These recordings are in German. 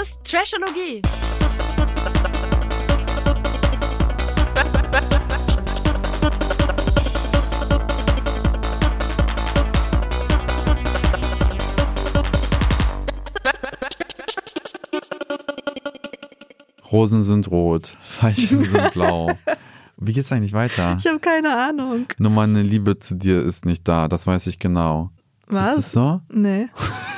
Ist Trashologie. Rosen sind rot, Veilchen sind blau. Wie geht's eigentlich weiter? Ich habe keine Ahnung. Nur meine Liebe zu dir ist nicht da, das weiß ich genau. Was? Ist es so? Nee.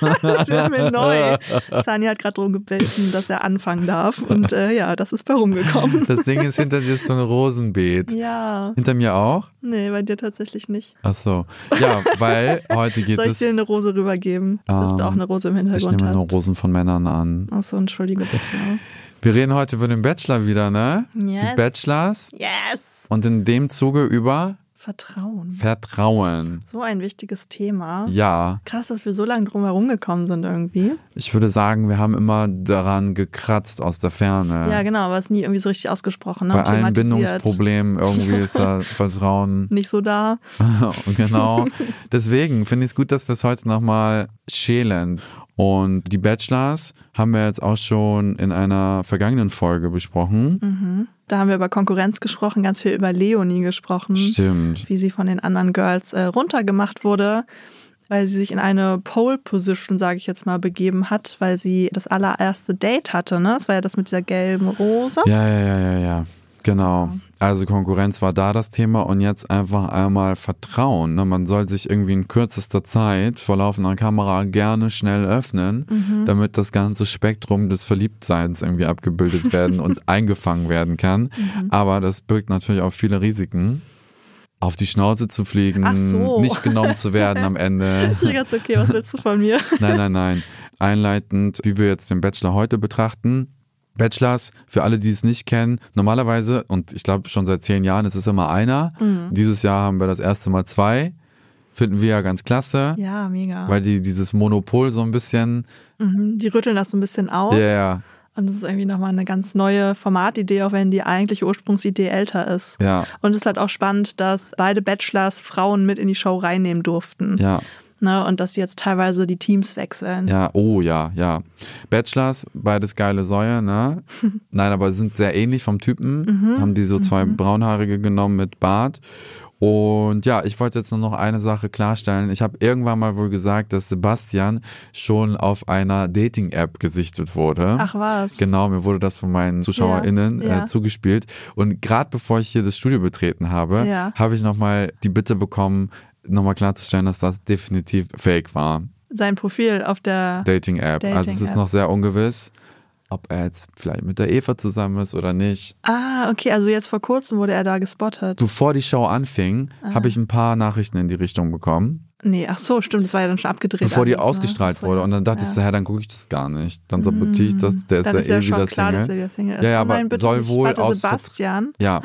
das wird mir neu. Sani hat gerade darum gebeten, dass er anfangen darf. Und äh, ja, das ist bei rumgekommen. Das Ding ist, hinter dir ist so ein Rosenbeet. Ja. Hinter mir auch? Nee, bei dir tatsächlich nicht. Ach so. Ja, weil heute geht Soll ich es. dir eine Rose rübergeben, dass du Ähm, auch eine Rose im Ich Hintergrund nehme nur hast? Rosen von Männern an. Achso, entschuldige bitte. Wir reden heute über den Bachelor wieder, ne? Die Yes. Bachelors. Yes! Und in dem Zuge über Vertrauen. Vertrauen. So ein wichtiges Thema. Ja, Krass, dass wir so lange drum herum gekommen sind irgendwie. ich würde sagen, wir haben immer daran gekratzt aus der Ferne. Ja, genau, aber es nie irgendwie so richtig ausgesprochen. Ne? Bei allen. Bindungsproblemen irgendwie ist da Vertrauen. Nicht so da. genau. Deswegen finde ich es gut, dass wir es heute nochmal schälen. Und die Bachelors haben wir jetzt auch schon in einer vergangenen Folge besprochen. Da haben wir über Konkurrenz gesprochen, ganz viel über Leonie gesprochen. Stimmt. Wie sie von den anderen Girls äh, runtergemacht wurde, weil sie sich in eine Pole-Position, sage ich jetzt mal, begeben hat, weil sie das allererste Date hatte. Ne? Das war ja das mit dieser gelben Rose. Ja, ja, ja, ja, ja. Genau. Also Konkurrenz war da das Thema und jetzt einfach einmal Vertrauen. Ne? Man soll sich irgendwie in kürzester Zeit vor laufender Kamera gerne schnell öffnen, damit das ganze Spektrum des Verliebtseins irgendwie abgebildet werden und eingefangen werden kann. Aber das birgt natürlich auch viele Risiken. Auf die Schnauze zu fliegen, so. nicht genommen zu werden am Ende. Ich ganz okay, was willst du von mir? Nein, nein, nein. Einleitend, wie wir jetzt den Bachelor heute betrachten. Bachelors, für alle, die es nicht kennen, normalerweise, und ich glaube schon seit zehn Jahren, ist es immer einer. Dieses Jahr haben wir das erste Mal zwei. Finden wir ja ganz klasse, Ja, mega. weil die dieses Monopol so ein bisschen, Mhm, die rütteln das so ein bisschen auf. ja, ja, Und das ist irgendwie nochmal eine ganz neue Formatidee, auch wenn die eigentliche Ursprungsidee älter ist. ja, Und es ist halt auch spannend, dass beide Bachelors Frauen mit in die Show reinnehmen durften. ja, Ne? Und dass die jetzt teilweise die Teams wechseln. ja, oh ja, ja. Bachelors, beides geile Säue, ne? Nein, aber sind sehr ähnlich vom Typen. Haben die so zwei braunhaarige genommen mit Bart. Und ja, ich wollte jetzt nur noch eine Sache klarstellen. Ich habe irgendwann mal wohl gesagt, dass Sebastian schon auf einer Dating-App gesichtet wurde. Ach was. Genau, mir wurde das von meinen ZuschauerInnen Ja, ja. Äh, zugespielt. Und gerade bevor ich hier das Studio betreten habe, Ja. habe ich nochmal die Bitte bekommen, nochmal klarzustellen, dass das definitiv fake war. Sein Profil auf der. Dating-App. also es ist noch sehr ungewiss, ob er jetzt vielleicht mit der Eva zusammen ist oder nicht. Ah, okay, also jetzt vor kurzem wurde er da gespottet. Bevor die Show anfing, habe ich ein paar Nachrichten in die Richtung bekommen. Nee, ach so, stimmt, das war ja dann schon abgedreht. Bevor die alles, ne? ausgestrahlt so, wurde. Und dann dachte ja. Ich so, hä, dann gucke ich das gar nicht. Dann sabotiere ich das. Der ist Dann ja ist ja eh wieder klar, Single. dass er wieder Single ist. Ja, ja, Oh aber nein, bitte soll nicht. wohl Warte, aus Sebastian. Ja,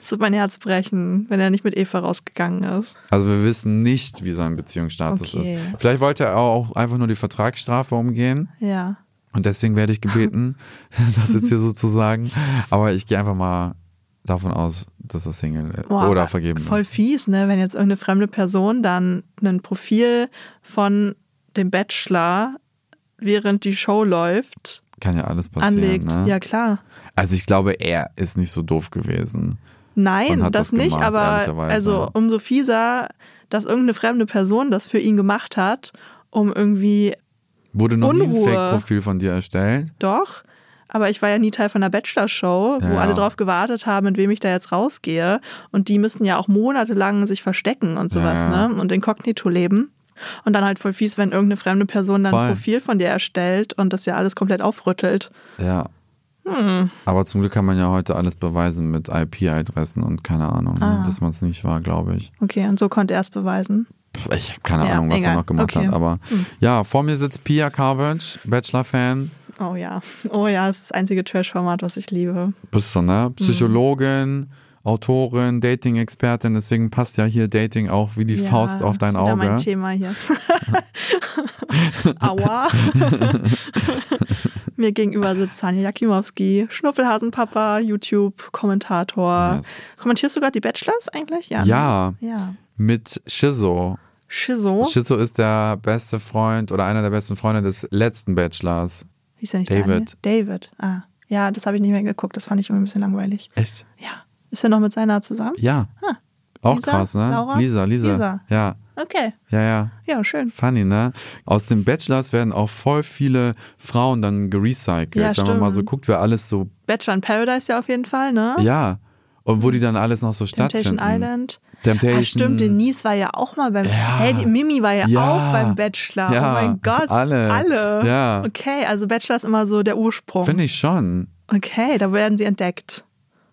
Es wird mein Herz brechen, wenn er nicht mit Eva rausgegangen ist. also wir wissen nicht, wie sein Beziehungsstatus Okay. ist. Vielleicht wollte er auch einfach nur die Vertragsstrafe umgehen. Ja. Und deswegen werde ich gebeten, das jetzt hier sozusagen. Aber ich gehe einfach mal davon aus, dass er Single. Boah, oder aber vergeben Voll ist. fies, ne? Wenn jetzt irgendeine fremde Person dann ein Profil von dem Bachelor, während die Show läuft, Kann ja alles passieren. anlegt. Ne? Ja, klar. Also ich glaube, er ist nicht so doof gewesen. Nein, das, das nicht, gemacht, aber ehrlicherweise. also umso fieser, dass irgendeine fremde Person das für ihn gemacht hat, um irgendwie Wurde noch nie ein Unruhe. Fake-Profil von dir erstellt? doch. Aber ich war ja nie Teil von der Bachelor-Show, wo Ja, alle drauf gewartet haben, mit wem ich da jetzt rausgehe. Und die müssten ja auch monatelang sich verstecken und sowas, Ja, ne? Und inkognito leben. Und dann halt voll fies, wenn irgendeine fremde Person dann Voll. ein Profil von dir erstellt und das ja alles komplett aufrüttelt. Ja. Aber zum Glück kann man ja heute alles beweisen mit IP-Adressen und keine Ahnung, ne, Ah. dass man es nicht war, glaube ich. Okay, und so konnte er es beweisen. Ich habe keine Ja, Ahnung, was egal. er noch gemacht Okay. Hm. hat. Aber ja, vor mir sitzt Pia Carvage, Bachelor-Fan. Oh ja. Oh ja, das ist das einzige Trash-Format, was ich liebe. Bist du, ne? Psychologin, Autorin, Dating-Expertin. Deswegen passt ja hier Dating auch wie die Ja, Faust auf dein ist wieder mein Auge. Thema hier. Aua. Mir gegenüber sitzt Tanja Jakimowski, Schnuffelhasenpapa, YouTube-Kommentator. Yes. Kommentierst du gerade die Bachelors eigentlich? Ja. ne? Ja, Ja. mit Shizo. Shizo. Shizo ist der beste Freund oder einer der besten Freunde des letzten Bachelors. Hieß er nicht David. Daniel? David. Ah. Ja, das habe ich nicht mehr geguckt. Das fand ich immer ein bisschen langweilig. Echt? Ja. Ist er noch mit seiner zusammen? Ja. Ah. Auch Lisa? krass, ne? Laura? Lisa, Lisa. Lisa. Ja, Okay. ja, ja. Ja, schön. Funny, ne? Aus den Bachelors werden auch voll viele Frauen dann gerecycelt. Ja, Wenn man mal so stimmt. guckt, wer alles so, Bachelor in Paradise ja auf jeden Fall, ne? ja. Und wo die dann alles noch so Temptation stattfinden. Island. Temptation. Ah, stimmt, Denise war ja auch mal beim. Hey, die Mimi war ja, Ja. auch beim Bachelor. Ja, Oh mein Gott. alle. Alle. Ja. Okay, also Bachelor ist immer so der Ursprung. Finde ich schon. Okay, da werden sie entdeckt.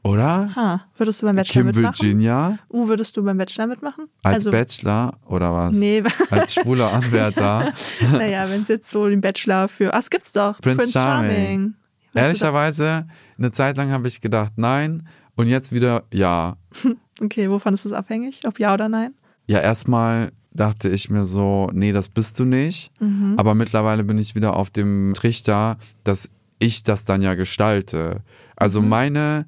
Oder? Ha, würdest du beim Bachelor Kim mitmachen? Virginia Uh, würdest du beim Bachelor mitmachen? als also, Bachelor oder was? Nee. Als schwuler Anwärter. naja, wenn es jetzt so den Bachelor für. Ach, es gibt's doch. Prince Prince, Charming. Charming. Ehrlicherweise, eine Zeit lang habe ich gedacht, nein. Und jetzt wieder ja. Okay, wovon ist es abhängig? Ob ja oder nein? Ja, erstmal dachte ich mir so, nee, das bist du nicht. Mhm. Aber mittlerweile bin ich wieder auf dem Trichter, dass ich das dann ja gestalte. Also Mhm. meine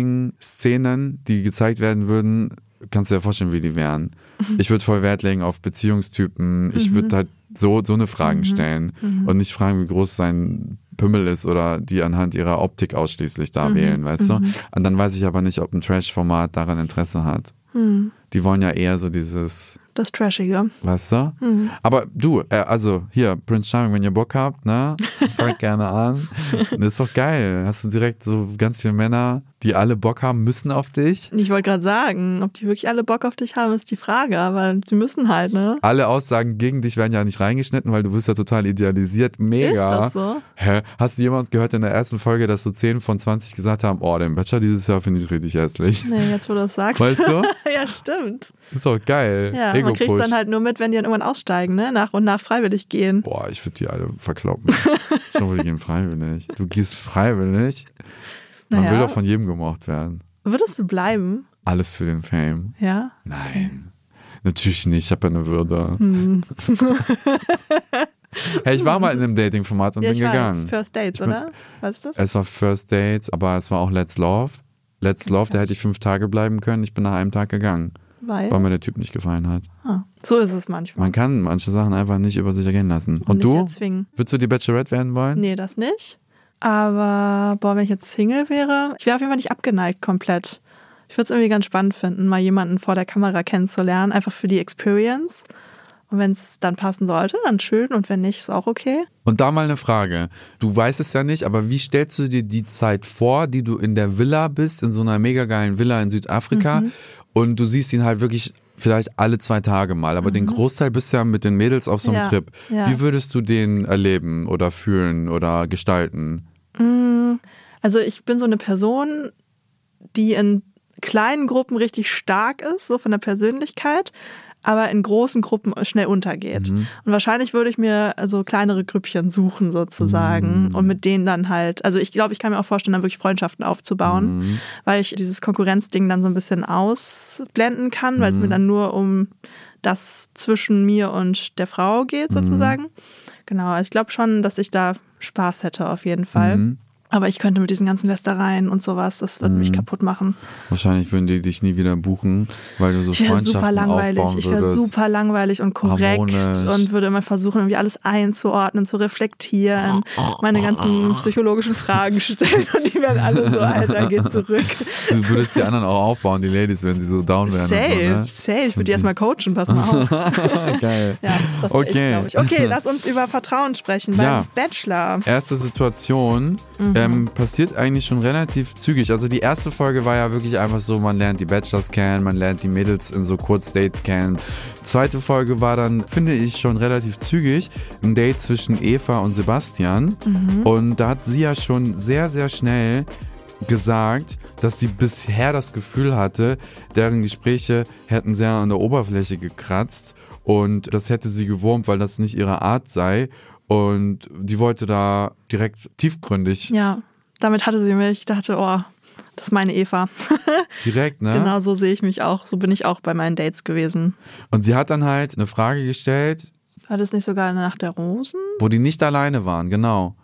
Dating-Szenen, die gezeigt werden würden, kannst du dir vorstellen, wie die wären. Mhm. Ich würde voll Wert legen auf Beziehungstypen. Ich würde halt so, so eine Mhm. Fragen stellen und nicht fragen, wie groß sein Pimmel ist oder die anhand ihrer Optik ausschließlich Mhm. da wählen, weißt du? Und dann weiß ich aber nicht, ob ein Trash-Format daran Interesse hat. Mhm. Die wollen ja eher so dieses Das Trashige. Weißt du? Mhm. Aber du, äh, also hier, Prince Charming, wenn ihr Bock habt, ne? Fragt gerne an. Das ist doch geil. Hast du direkt so ganz viele Männer, die alle Bock haben müssen auf dich. Ich wollte gerade sagen, ob die wirklich alle Bock auf dich haben, ist die Frage, aber die müssen halt, ne? Alle Aussagen gegen dich werden ja nicht reingeschnitten, weil du wirst ja total idealisiert. Mega. Ist das so? Hä? Hast du jemand gehört in der ersten Folge, dass so 10 von 20 gesagt haben, oh, den Bachelor dieses Jahr finde ich richtig hässlich. Nee, jetzt wo du das sagst. Weißt du? ja, stimmt. Ist doch geil. Ja, man kriegt Ego-Push. dann halt nur mit, wenn die dann irgendwann aussteigen, ne? Nach und nach freiwillig gehen. Boah, ich würde die alle verkloppen. ich hoffe, die gehen freiwillig. Du gehst freiwillig. Man Naja. will doch von jedem gemocht werden. Würdest du bleiben? Alles für den Fame. Ja? Nein. Natürlich nicht, ich habe ja eine Würde. Hm. hey, ich war mal in einem Dating-Format und ja, bin ich weiß. gegangen. First Dates, Ich bin- oder? Was ist das? Es war First Dates, aber es war auch Let's Love. Let's Love, da hätte ich fünf Tage bleiben können. Ich bin nach einem Tag gegangen, Weil. weil mir der Typ nicht gefallen hat. Ah, so ist es manchmal. Man kann manche Sachen einfach nicht über sich ergehen lassen. Und, nicht du? erzwingen. Würdest du die Bachelorette werden wollen? Nee, das nicht. Aber, boah, wenn ich jetzt Single wäre, ich wäre auf jeden Fall nicht abgeneigt komplett. Ich würde es irgendwie ganz spannend finden, mal jemanden vor der Kamera kennenzulernen, einfach für die Experience. Und wenn es dann passen sollte, dann schön. Und wenn nicht, ist auch okay. Und da mal eine Frage. Du weißt es ja nicht, aber wie stellst du dir die Zeit vor, die du in der Villa bist, in so einer mega geilen Villa in Südafrika Mhm. Und du siehst ihn halt wirklich vielleicht alle zwei Tage mal, aber den Großteil bist du ja mit den Mädels auf so einem Mhm. Ja, Trip. ja. Wie würdest du den erleben oder fühlen oder gestalten? Also ich bin so eine Person, die in kleinen Gruppen richtig stark ist, so von der Persönlichkeit, aber in großen Gruppen schnell untergeht. Und wahrscheinlich würde ich mir so kleinere Grüppchen suchen sozusagen und mit denen dann halt, also ich glaube, ich kann mir auch vorstellen, dann wirklich Freundschaften aufzubauen, weil ich dieses Konkurrenzding dann so ein bisschen ausblenden kann, weil es mir dann nur um das zwischen mir und der Frau geht sozusagen. Genau, also ich glaube schon, dass ich da Spaß hätte auf jeden Fall. Aber ich könnte mit diesen ganzen Lästereien und sowas, das würde mich kaputt machen. Wahrscheinlich würden die dich nie wieder buchen, weil du so Ich wäre Freundschaften super langweilig. aufbauen Ich wäre würdest. super langweilig und korrekt Harmonisch. und würde immer versuchen, irgendwie alles einzuordnen, zu reflektieren, meine ganzen psychologischen Fragen stellen und die werden alle so, Alter, geh zurück. Du würdest die anderen auch aufbauen, die Ladies, wenn sie so down wären. Safe, so, ne? safe. Ich würde die erstmal coachen, pass mal auf. Geil. Ja, das Okay. ich, glaube ich. Okay, lass uns über Vertrauen sprechen beim Ja. Bachelor. Erste Situation, Mhm. Ähm, passiert eigentlich schon relativ zügig. Also die erste Folge war ja wirklich einfach so, man lernt die Bachelors kennen, man lernt die Mädels in so Kurzdates kennen. Zweite Folge war dann, finde ich, schon relativ zügig ein Date zwischen Eva und Sebastian. Mhm. Und da hat sie ja schon sehr, sehr schnell gesagt, dass sie bisher das Gefühl hatte, deren Gespräche hätten sehr an der Oberfläche gekratzt und das hätte sie gewurmt, weil das nicht ihre Art sei. Und die wollte da direkt tiefgründig. Ja, damit hatte sie mich. Ich dachte, oh, das ist meine Eva. Direkt, ne? Genau so sehe ich mich auch. So bin ich auch bei meinen Dates gewesen. Und sie hat dann halt eine Frage gestellt. War das nicht sogar nach der Rosen? Wo die nicht alleine waren, genau.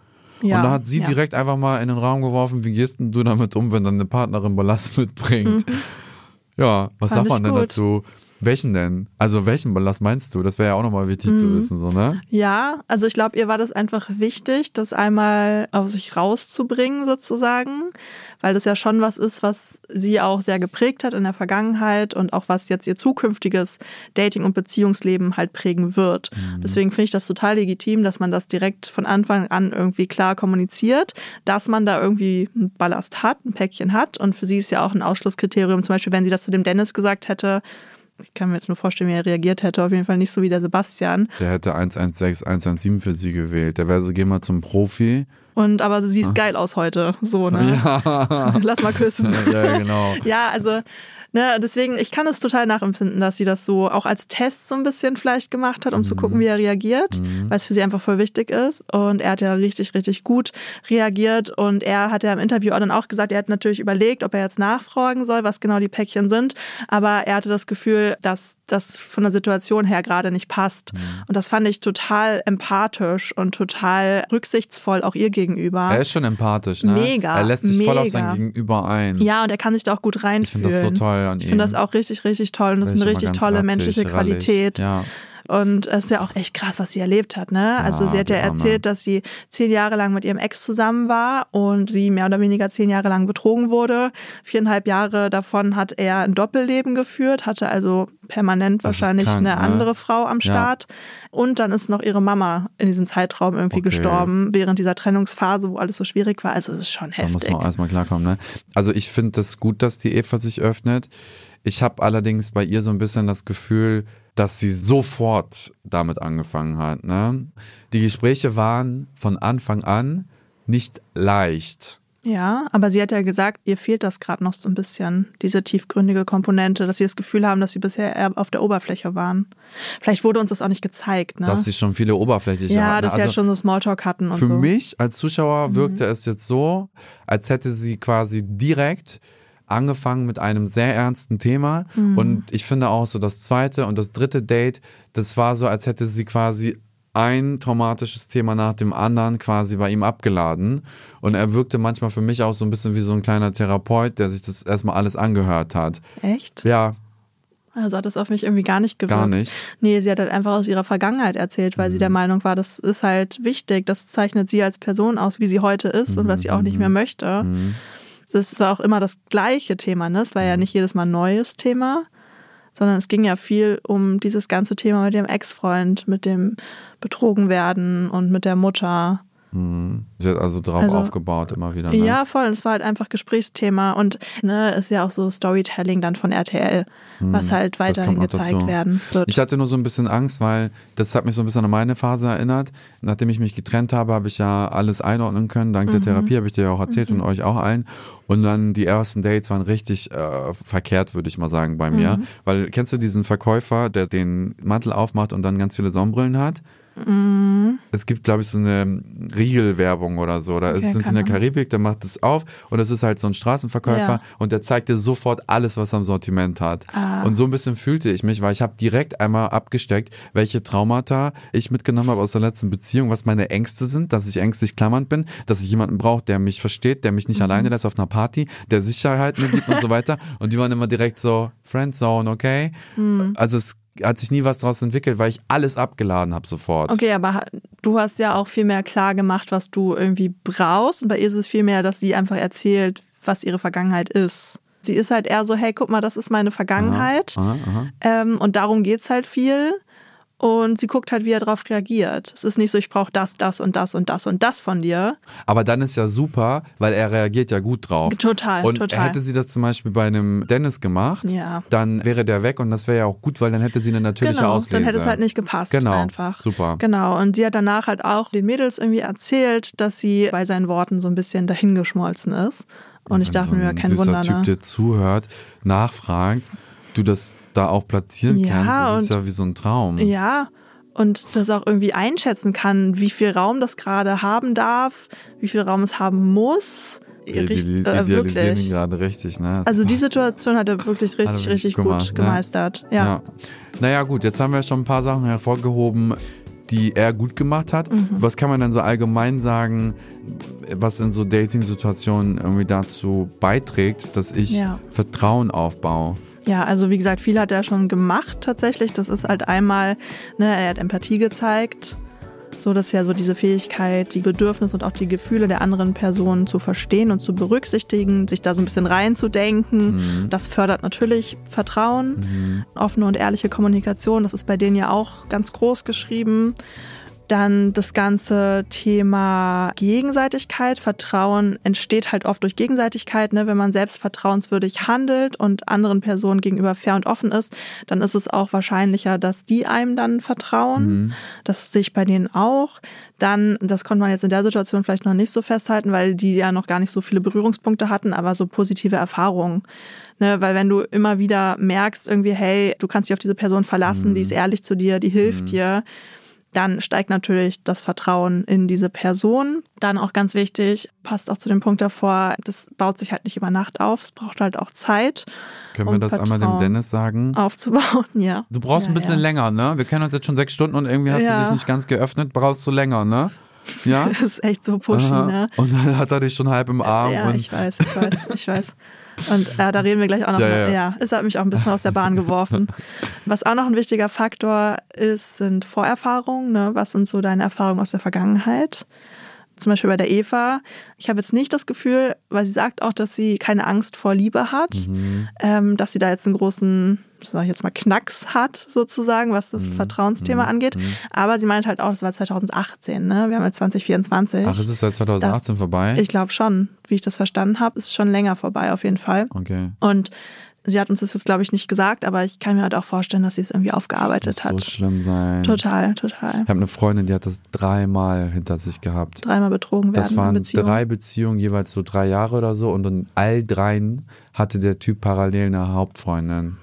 Ja, und da hat sie ja. direkt einfach mal in den Raum geworfen, wie gehst denn du damit um, wenn deine Partnerin Ballast mitbringt? Ja, was Mhm. Fand sagt man denn gut. dazu? Welchen denn? Also welchen Ballast meinst du? Das wäre ja auch nochmal wichtig Mhm. zu wissen, so, ne? Ja, also ich glaube, ihr war das einfach wichtig, das einmal aus sich rauszubringen sozusagen, weil das ja schon was ist, was sie auch sehr geprägt hat in der Vergangenheit und auch was jetzt ihr zukünftiges Dating- und Beziehungsleben halt prägen wird. Deswegen finde ich das total legitim, dass man das direkt von Anfang an irgendwie klar kommuniziert, dass man da irgendwie einen Ballast hat, ein Päckchen hat und für sie ist ja auch ein Ausschlusskriterium, zum Beispiel, wenn sie das zu dem Dennis gesagt hätte, ich kann mir jetzt nur vorstellen, wie er reagiert hätte, auf jeden Fall nicht so wie der Sebastian. Der hätte 116, 117 für sie gewählt. Der wäre so, geh mal zum Profi. Und aber du siehst geil aus heute. So, ne? Ja. Lass mal küssen. ja, genau. Ja, also, ne, deswegen, ich kann es total nachempfinden, dass sie das so auch als Test so ein bisschen vielleicht gemacht hat, um zu gucken, wie er reagiert, weil es für sie einfach voll wichtig ist. Und er hat ja richtig, richtig gut reagiert. Und er hat ja im Interview auch dann auch gesagt, er hat natürlich überlegt, ob er jetzt nachfragen soll, was genau die Päckchen sind. Aber er hatte das Gefühl, dass das von der Situation her gerade nicht passt. Und das fand ich total empathisch und total rücksichtsvoll auch ihr gegenüber. Er ist schon empathisch, ne? Mega, Er lässt sich voll auf mega. sein Gegenüber ein. Ja, und er kann sich da auch gut Ich reinfühlen. finde das so toll an Ich ihm. finde das auch richtig, richtig toll und das ist eine richtig tolle menschliche. Qualität. Ja. Und es ist ja auch echt krass, was sie erlebt hat, ne? Also Ja, sie hat ja erzählt, dass sie zehn Jahre lang mit ihrem Ex zusammen war und sie mehr oder weniger zehn Jahre lang betrogen wurde. Viereinhalb Jahre davon hat er ein Doppelleben geführt, hatte also permanent Das wahrscheinlich krank, eine ne? andere Frau am Ja. Start. Und dann ist noch ihre Mama in diesem Zeitraum irgendwie Okay. gestorben, während dieser Trennungsphase, wo alles so schwierig war. Also es ist schon Da muss heftig. man auch erstmal klarkommen, ne? Also ich finde das gut, dass die Eva sich öffnet. Ich habe allerdings bei ihr so ein bisschen das Gefühl, dass sie sofort damit angefangen hat. Ne? Die Gespräche waren von Anfang an nicht leicht. Ja, aber sie hat ja gesagt, ihr fehlt das gerade noch so ein bisschen, diese tiefgründige Komponente, dass sie das Gefühl haben, dass sie bisher eher auf der Oberfläche waren. Vielleicht wurde uns das auch nicht gezeigt, ne? Dass sie schon viele oberflächliche ja, hatten. dass sie Also ja schon so Smalltalk hatten und Für so. Mhm. mich als Zuschauer wirkte es jetzt so, als hätte sie quasi direkt angefangen mit einem sehr ernsten Thema. Mhm. Und ich finde auch so das zweite und das dritte Date, das war so, als hätte sie quasi ein traumatisches Thema nach dem anderen quasi bei ihm abgeladen. Und er wirkte manchmal für mich auch so ein bisschen wie so ein kleiner Therapeut, der sich das erstmal alles angehört hat. Echt? Ja, Also hat das auf mich irgendwie gar nicht gewirkt. Gar nicht. Nee, sie hat halt einfach aus ihrer Vergangenheit erzählt, weil sie der Meinung war, das ist halt wichtig, das zeichnet sie als Person aus, wie sie heute ist und was sie auch nicht mehr möchte. Das war auch immer das gleiche Thema, ne? Es war ja nicht jedes Mal ein neues Thema, sondern es ging ja viel um dieses ganze Thema mit dem Ex-Freund, mit dem Betrogenwerden und mit der Mutter. Sie hat also drauf Also- aufgebaut immer wieder. Ne? Ja, voll. Es war halt einfach Gesprächsthema und ne, ist ja auch so Storytelling dann von RTL, was halt weiterhin gezeigt dazu. werden wird. Ich hatte nur so ein bisschen Angst, weil das hat mich so ein bisschen an meine Phase erinnert. Nachdem ich mich getrennt habe, habe ich ja alles einordnen können. Dank Mhm. der Therapie habe ich dir ja auch erzählt und euch auch allen. Und dann die ersten Dates waren richtig äh, verkehrt, würde ich mal sagen, bei Mhm. mir. Weil kennst du diesen Verkäufer, der den Mantel aufmacht und dann ganz viele Sonnenbrillen hat? Mhm. Es gibt, glaube ich, so eine Riegelwerbung oder so. Da Okay, ist, sind sie in der. Karibik, der macht es auf und das ist halt so ein Straßenverkäufer Ja. und der zeigt dir sofort alles, was er im Sortiment hat. Ah. Und so ein bisschen fühlte ich mich, weil ich habe direkt einmal abgesteckt, welche Traumata ich mitgenommen habe aus der letzten Beziehung, was meine Ängste sind, dass ich ängstlich klammernd bin, dass ich jemanden brauche, der mich versteht, der mich nicht Mhm. alleine lässt auf einer Party, der Sicherheit mir gibt und so weiter. Und die waren immer direkt so, Friendzone, okay? Mhm. Also es hat sich nie was daraus entwickelt, weil ich alles abgeladen habe sofort. Okay, aber du hast ja auch viel mehr klar gemacht, was du irgendwie brauchst. Und bei ihr ist es viel mehr, dass sie einfach erzählt, was ihre Vergangenheit ist. Sie ist halt eher so, hey, guck mal, das ist meine Vergangenheit. Aha, aha. Ähm, und darum geht's halt viel. Und sie guckt halt, wie er darauf reagiert. Es ist nicht so, ich brauche das, das und das und das und das von dir. Aber dann ist ja super, weil er reagiert ja gut drauf. Total, und total. hätte sie das zum Beispiel bei einem Dennis gemacht, Ja. dann wäre der weg und das wäre ja auch gut, weil dann hätte sie eine natürliche genau, Auslese. dann hätte es halt nicht gepasst Genau, einfach. super. Genau, und sie hat danach halt auch den Mädels irgendwie erzählt, dass sie bei seinen Worten so ein bisschen dahingeschmolzen ist. Und ich Wenn dachte so mir, ein kein Wunder, Typ, ne? der zuhört, nachfragt, du das da auch platzieren Ja, kannst, das ist ja wie so ein Traum. Ja, und das auch irgendwie einschätzen kann, wie viel Raum das gerade haben darf, wie viel Raum es haben muss. Wir Richt- idealis- äh, idealisieren ihn wirklich. gerade richtig, ne? Das Also die. Situation hat er wirklich er richtig, wirklich richtig gemacht, gut ne? gemeistert. Ja. Ja. Naja, gut, jetzt haben wir schon ein paar Sachen hervorgehoben, die er gut gemacht hat. Mhm. Was kann man denn so allgemein sagen, was in so Dating-Situationen irgendwie dazu beiträgt, dass ich Ja. Vertrauen aufbaue? Ja, also wie gesagt, viel hat er schon gemacht tatsächlich. Das ist halt einmal, ne, er hat Empathie gezeigt. So, das ist ja so diese Fähigkeit, die Bedürfnisse und auch die Gefühle der anderen Person zu verstehen und zu berücksichtigen, sich da so ein bisschen reinzudenken. Das fördert natürlich Vertrauen, offene und ehrliche Kommunikation. Das ist bei denen ja auch ganz groß geschrieben. Dann das ganze Thema Gegenseitigkeit. Vertrauen entsteht halt oft durch Gegenseitigkeit. Ne? Wenn man selbst vertrauenswürdig handelt und anderen Personen gegenüber fair und offen ist, dann ist es auch wahrscheinlicher, dass die einem dann vertrauen. Das sehe ich bei denen auch. Dann, das konnte man jetzt in der Situation vielleicht noch nicht so festhalten, weil die ja noch gar nicht so viele Berührungspunkte hatten, aber so positive Erfahrungen. Ne, weil wenn du immer wieder merkst, irgendwie, hey, du kannst dich auf diese Person verlassen, die ist ehrlich zu dir, die hilft dir, dann steigt natürlich das Vertrauen in diese Person. Dann auch ganz wichtig, passt auch zu dem Punkt davor, das baut sich halt nicht über Nacht auf, es braucht halt auch Zeit. Können wir um das einmal dem Vertrauen Dennis sagen? Aufzubauen, ja. Du brauchst ja, ein bisschen ja. länger, ne? Wir kennen uns jetzt schon sechs Stunden und irgendwie hast du Ja. dich nicht ganz geöffnet, brauchst du länger, ne? Ja? Das ist echt so pushy, Aha. ne? Und dann hat er dich schon halb im Arm. Ja, und ich weiß, ich weiß, ich weiß. Und äh, da reden wir gleich auch noch Ja, mal. ja. Ja, es hat mich auch ein bisschen aus der Bahn geworfen. Was auch noch ein wichtiger Faktor ist, sind Vorerfahrungen. Ne? Was sind so deine Erfahrungen aus der Vergangenheit? Zum Beispiel bei der Eva. Ich habe jetzt nicht das Gefühl, weil sie sagt auch, dass sie keine Angst vor Liebe hat, Mhm. ähm, dass sie da jetzt einen großen, sag ich jetzt mal, Knacks hat, sozusagen, was Mhm. das Vertrauensthema angeht. Aber sie meint halt auch, das war 2018, ne? Wir haben jetzt 2024. Ach, ist es seit 2018 vorbei? Ich glaube schon, wie ich das verstanden habe, ist schon länger vorbei auf jeden Fall. okay. Und sie hat uns das jetzt, glaube ich, nicht gesagt, aber ich kann mir halt auch vorstellen, dass sie es irgendwie aufgearbeitet muss hat. so schlimm sein. Total, total. Ich habe eine Freundin, die hat das dreimal hinter sich gehabt. Dreimal betrogen werden Das waren Beziehungen. drei Beziehungen, jeweils so drei Jahre oder so. Und in all dreien hatte der Typ parallel eine Hauptfreundin.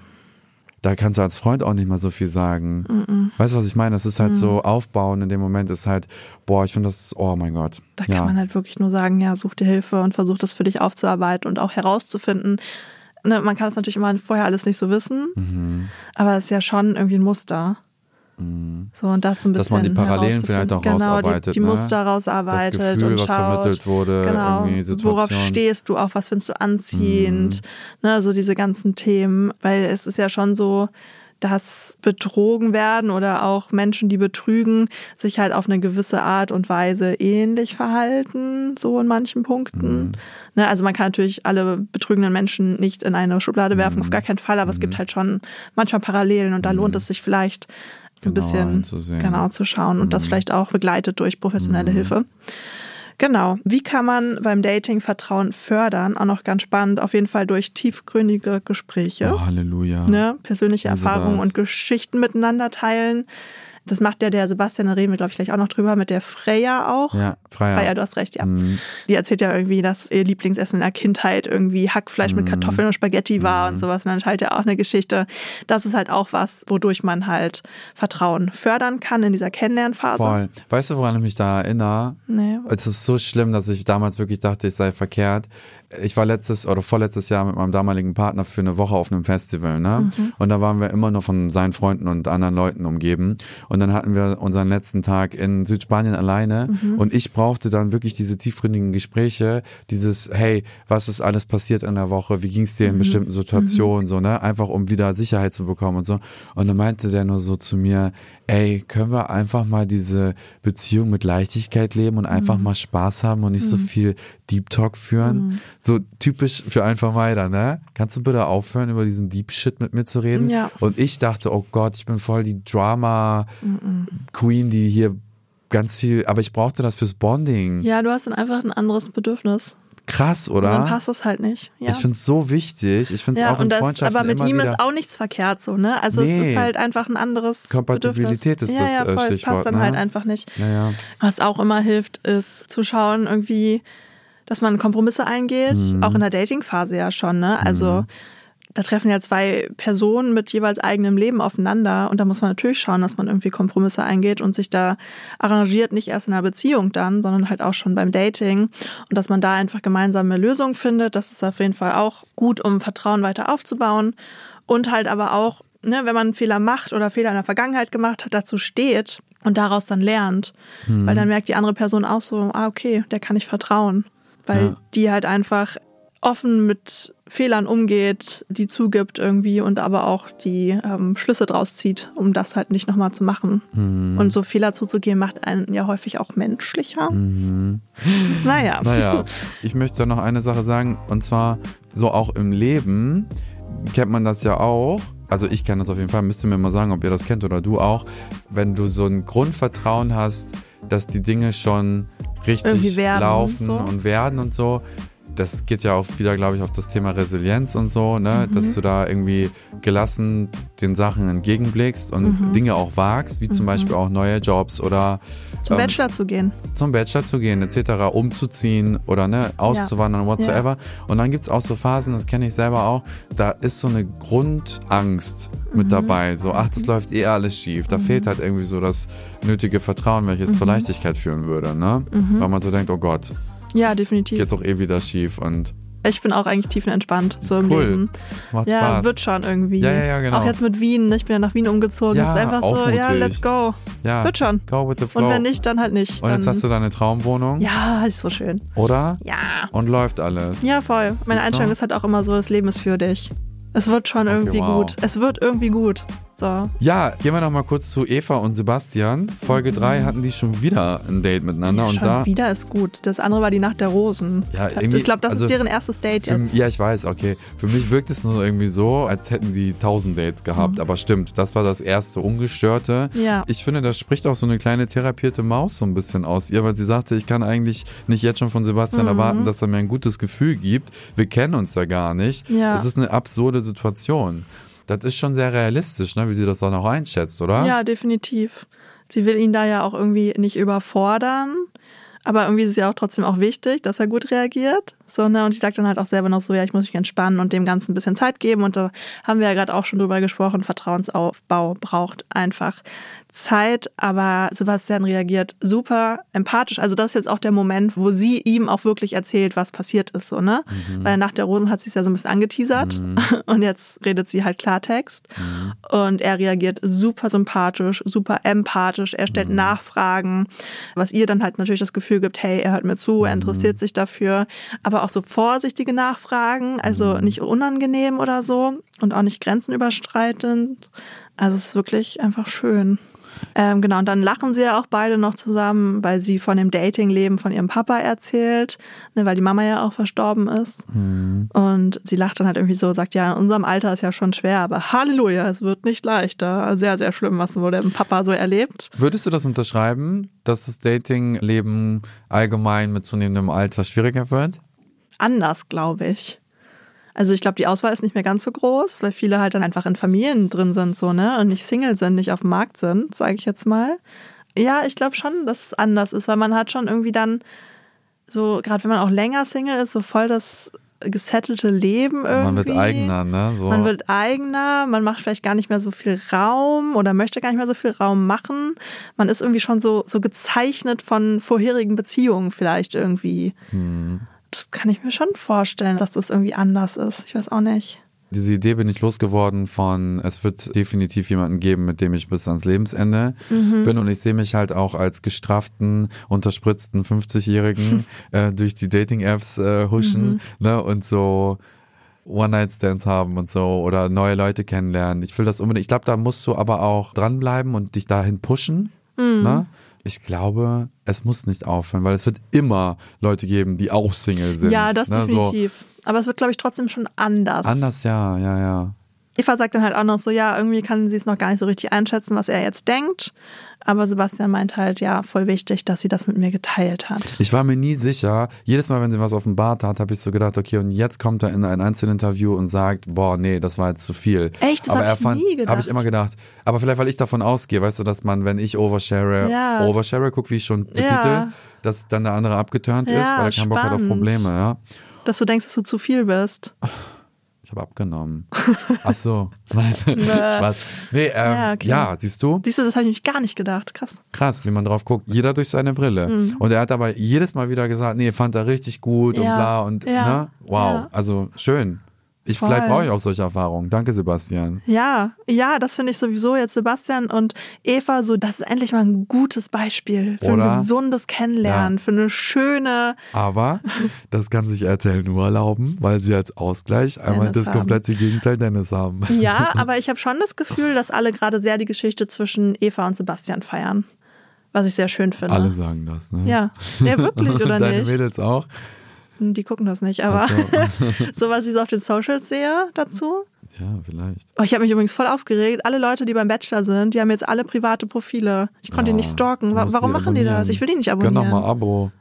Da kannst du als Freund auch nicht mal so viel sagen. Weißt du, was ich meine? Das ist halt so aufbauen. In dem Moment ist halt, boah, ich finde das, oh mein Gott. Da ja. kann man halt wirklich nur sagen, ja, such dir Hilfe und versuch das für dich aufzuarbeiten und auch herauszufinden. Ne, man kann es natürlich immer vorher alles nicht so wissen, Mhm. aber es ist ja schon irgendwie ein Muster. So, und das so ein bisschen Dass man die Parallelen vielleicht auch genau, rausarbeitet, Die, die ne? Muster rausarbeitet Das Gefühl, und was schaut, vermittelt wurde, genau, worauf stehst du auch, was findest du anziehend, ne, so diese ganzen Themen, weil es ist ja schon so, dass betrogen werden oder auch Menschen, die betrügen, sich halt auf eine gewisse Art und Weise ähnlich verhalten, so in manchen Punkten. Ne, also man kann natürlich alle betrügenden Menschen nicht in eine Schublade werfen, auf gar keinen Fall, aber es gibt halt schon manchmal Parallelen und da lohnt es sich vielleicht so ein Genauer bisschen genau zu schauen und das vielleicht auch begleitet durch professionelle Hilfe. Genau. Wie kann man beim Dating Vertrauen fördern? Auch noch ganz spannend, auf jeden Fall durch tiefgründige Gespräche. Oh, Halleluja. Ne? Persönliche Erfahrungen das. und Geschichten miteinander teilen. Das macht ja der Sebastian, da reden wir, glaube ich, gleich auch noch drüber, mit der Freya auch. Ja, Freier. Freya, du hast recht, ja. Mhm. Die erzählt ja irgendwie, dass ihr Lieblingsessen in der Kindheit irgendwie Hackfleisch Mhm. mit Kartoffeln und Spaghetti war und sowas. Und dann teilt er auch eine Geschichte. Das ist halt auch was, wodurch man halt Vertrauen fördern kann in dieser Kennenlernphase. Voll. Weißt du, woran ich mich da erinnere? Nee. Es ist so schlimm, dass ich damals wirklich dachte, ich sei verkehrt. Ich war letztes oder vorletztes Jahr mit meinem damaligen Partner für eine Woche auf einem Festival, ne? Und da waren wir immer nur von seinen Freunden und anderen Leuten umgeben. Und dann hatten wir unseren letzten Tag in Südspanien alleine. Und ich brauchte dann wirklich diese tiefgründigen Gespräche, dieses, hey, was ist alles passiert in der Woche? Wie ging es dir in bestimmten Situationen? So, ne? Einfach um wieder Sicherheit zu bekommen und so. Und dann meinte der nur so zu mir, ey, können wir einfach mal diese Beziehung mit Leichtigkeit leben und einfach mal Spaß haben und nicht so viel Deep Talk führen? So typisch für einen Vermeider, ne? Kannst du bitte aufhören, über diesen Deep Shit mit mir zu reden? Ja. Und ich dachte, oh Gott, ich bin voll die Queen, die hier ganz viel, aber ich brauchte das fürs Bonding. Ja, du hast dann einfach ein anderes Bedürfnis. Krass, oder? Und dann passt es halt nicht. Ja. Ich finde es so wichtig. Ich finde es ja, auch in das, Freundschaften aber mit ihm wieder ist auch nichts verkehrt so, ne? Also es Nee. ist halt einfach ein anderes Kompatibilität Bedürfnis. ist ja, das, ja, äh, voll, es passt dann ne? halt einfach nicht. Ja. Was auch immer hilft, ist zu schauen irgendwie, dass man Kompromisse eingeht, Mhm. auch in der Dating-Phase ja schon, ne? Also da treffen ja zwei Personen mit jeweils eigenem Leben aufeinander und da muss man natürlich schauen, dass man irgendwie Kompromisse eingeht und sich da arrangiert, nicht erst in einer Beziehung dann, sondern halt auch schon beim Dating und dass man da einfach gemeinsame Lösungen findet. Das ist auf jeden Fall auch gut, um Vertrauen weiter aufzubauen und halt aber auch, ne, wenn man einen Fehler macht oder Fehler in der Vergangenheit gemacht hat, dazu steht und daraus dann lernt, weil dann merkt die andere Person auch so, ah okay, der kann ich vertrauen, weil Ja. die halt einfach offen mit Fehlern umgeht, die zugibt irgendwie und aber auch die ähm, Schlüsse draus zieht, um das halt nicht nochmal zu machen. Und so Fehler zuzugeben macht einen ja häufig auch menschlicher. Naja. Naja, ich möchte noch eine Sache sagen, und zwar so auch im Leben kennt man das ja auch. Also ich kenne das auf jeden Fall, müsst ihr mir mal sagen, ob ihr das kennt oder du auch. Wenn du so ein Grundvertrauen hast, dass die Dinge schon richtig werden laufen so. und werden und so. Das geht ja auch wieder, glaube ich, auf das Thema Resilienz und so, ne? Mhm. Dass du da irgendwie gelassen den Sachen entgegenblickst und Mhm. Dinge auch wagst, wie zum Beispiel auch neue Jobs oder Zum ähm, Bachelor zu gehen. zum Bachelor zu gehen, etc., umzuziehen oder ne, auszuwandern, whatsoever. Und dann gibt's auch so Phasen, das kenne ich selber auch, da ist so eine Grundangst mit dabei. So, ach, das läuft eh alles schief. Da fehlt halt irgendwie so das nötige Vertrauen, welches zur Leichtigkeit führen würde, ne? Weil man so denkt, oh Gott, Ja, definitiv. geht doch eh wieder schief und Ich bin auch eigentlich tiefenentspannt so im Cool. Leben. macht Ja, Spaß. wird schon irgendwie. Ja, ja, ja, genau. Auch jetzt mit Wien. Ich bin ja nach Wien umgezogen. Ja, es ist einfach so, auch ja, mutig. let's go. ja, Wird schon. Go with the flow. Und wenn nicht, dann halt nicht. und jetzt hast du deine Traumwohnung, Ja, ist so schön. oder? Ja. Und läuft alles. Ja, voll. Meine? Einstellung ist halt auch immer so, das Leben ist für dich. Es wird schon irgendwie wow. gut. Es wird irgendwie gut. So. Ja, gehen wir noch mal kurz zu Eva und Sebastian. Folge 3 hatten die schon wieder ein Date miteinander und schon da wieder ist gut. Das andere war die Nacht der Rosen. Ja, irgendwie- ich glaube, das also ist deren erstes Date Für, jetzt. ja, ich weiß, okay. Für mich wirkt es nur irgendwie so, als hätten die tausend Dates gehabt. Aber stimmt, das war das erste Ungestörte. Mhm. Ja. Ich finde, das spricht auch so eine kleine therapierte Maus so ein bisschen aus ihr, weil sie sagte, ich kann eigentlich nicht jetzt schon von Mhm. Sebastian erwarten, dass er mir ein gutes Gefühl gibt. Wir kennen uns ja gar nicht. Ja. Es ist eine absurde Situation. Das ist schon sehr realistisch, ne, wie sie das dann auch einschätzt, oder? Ja, definitiv. Sie will ihn da ja auch irgendwie nicht überfordern. Aber irgendwie ist es ja auch trotzdem auch wichtig, dass er gut reagiert. So, ne? Und ich sage dann halt auch selber noch so, ja, ich muss mich entspannen und dem Ganzen ein bisschen Zeit geben. Und da haben wir ja gerade auch schon drüber gesprochen, Vertrauensaufbau braucht einfach Zeit. Aber Sebastian reagiert super empathisch. Also das ist jetzt auch der Moment, wo sie ihm auch wirklich erzählt, was passiert ist. So, ne? Weil nach der Rosen hat sie es ja so ein bisschen angeteasert. Und jetzt redet sie halt Klartext. Und er reagiert super sympathisch, super empathisch. Er stellt Nachfragen, was ihr dann halt natürlich das Gefühl gibt, hey, er hört mir zu, er interessiert sich dafür. Aber auch so vorsichtige Nachfragen, also nicht unangenehm oder so und auch nicht grenzenüberschreitend. Also es ist wirklich einfach schön. Ähm, genau, und dann lachen sie ja auch beide noch zusammen, weil sie von dem Datingleben von ihrem Papa erzählt, ne, weil die Mama ja auch verstorben ist. Und sie lacht dann halt irgendwie so, sagt, ja, in unserem Alter ist ja schon schwer, aber Halleluja, es wird nicht leichter. Sehr, sehr schlimm, was wohl der Papa so erlebt. Würdest du das unterschreiben, dass das Datingleben allgemein mit zunehmendem Alter schwieriger wird? Anders, glaube ich. Also ich glaube, die Auswahl ist nicht mehr ganz so groß, weil viele halt dann einfach in Familien drin sind, so, ne? Und nicht Single sind, nicht auf dem Markt sind, sage ich jetzt mal. Ja, ich glaube schon, dass es anders ist, weil man hat schon irgendwie dann so, gerade wenn man auch länger Single ist, so voll das gesettelte Leben irgendwie. Man wird eigener, ne? So. Man wird eigener, man macht vielleicht gar nicht mehr so viel Raum oder möchte gar nicht mehr so viel Raum machen. Man ist irgendwie schon so, so gezeichnet von vorherigen Beziehungen vielleicht irgendwie. Hm. Das kann ich mir schon vorstellen, dass das irgendwie anders ist. Ich weiß auch nicht. Diese Idee bin ich losgeworden von, es wird definitiv jemanden geben, mit dem ich bis ans Lebensende Mhm. bin und ich sehe mich halt auch als gestrafften, unterspritzten 50-Jährigen äh, durch die Dating-Apps äh, huschen Mhm. ne, und so One-Night-Stands haben und so oder neue Leute kennenlernen. Ich will das unbedingt. Ich glaube, da musst du aber auch dranbleiben und dich dahin pushen. Mhm. Ne? Ich glaube, es muss nicht aufhören, weil es wird immer Leute geben, die auch Single sind. ja, das ne? So definitiv. Aber es wird, glaube ich, trotzdem schon anders. anders, ja, ja, ja. Eva sagt dann halt auch noch so, ja, irgendwie kann sie es noch gar nicht so richtig einschätzen, was er jetzt denkt. Aber Sebastian meint halt, ja, voll wichtig, dass sie das mit mir geteilt hat. Ich war mir nie sicher. Jedes Mal, wenn sie was offenbart hat, habe ich so gedacht, okay, und jetzt kommt er in ein Einzelinterview und sagt, boah, nee, das war jetzt zu viel. Echt? Das habe ich nie gedacht. Habe ich immer gedacht. Aber vielleicht, weil ich davon ausgehe, weißt du, dass man, wenn ich overshare, Ja. overshare, guck, wie ich schon betitel, Ja. dass dann der andere abgeturnt ist, Ja, weil er keinen Bock hat auf spannend. Probleme, ja. Dass du denkst, dass du zu viel bist. Habe abgenommen. Ach so. Spaß. Nee, ähm, Ja, ja, okay. siehst du? Siehst du, das habe ich nämlich gar nicht gedacht. Krass. Krass, wie man drauf guckt. Jeder durch seine Brille. Mhm. Und er hat aber jedes Mal wieder gesagt, nee, fand er richtig gut und Ja. bla und Ja. ne? Wow. Ja. Also schön. Ich Voll. vielleicht brauche ich auch solche Erfahrungen. Danke, Sebastian. Ja, ja, das finde ich sowieso jetzt Sebastian und Eva so, das ist endlich mal ein gutes Beispiel für Oder? ein gesundes Kennenlernen, für eine schöne, Aber das kann sich RTL nur erlauben, weil sie als Ausgleich einmal Dennis das haben. komplette Gegenteil Dennis haben. ja, aber ich habe schon das Gefühl, dass alle gerade sehr die Geschichte zwischen Eva und Sebastian feiern, was ich sehr schön finde. Alle sagen das, ne? Ja, ja wirklich oder Deine nicht? Mädels auch? Hm, Die gucken das nicht, aber so was ich so auf den Socials sehe dazu. Ja, vielleicht. Oh, ich habe mich übrigens voll aufgeregt. Alle Leute, die beim Bachelor sind, die haben jetzt alle private Profile. Ich konnte die nicht stalken. Warum machen die das? Ich will die nicht Gönn abonnieren. doch mal Abo.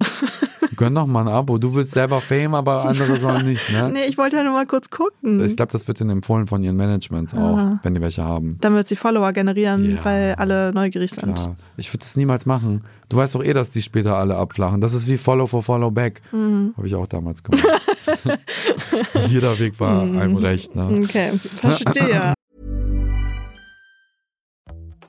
Gönn doch mal ein Abo. Du willst selber Fame, aber andere sollen nicht, ne? Nee, ich wollte ja nur mal kurz gucken. Ich glaube, das wird ihnen empfohlen von ihren Managements auch, wenn die welche haben. Dann wird sie Follower generieren, Ja. weil alle neugierig sind. Klar. Ich würde das niemals machen. Du weißt doch eh, dass die später alle abflachen. Das ist wie Follow for Follow Back. Mhm. Habe ich auch damals gemacht. Jeder Weg war Mhm. einem recht. Ne? Okay, verstehe.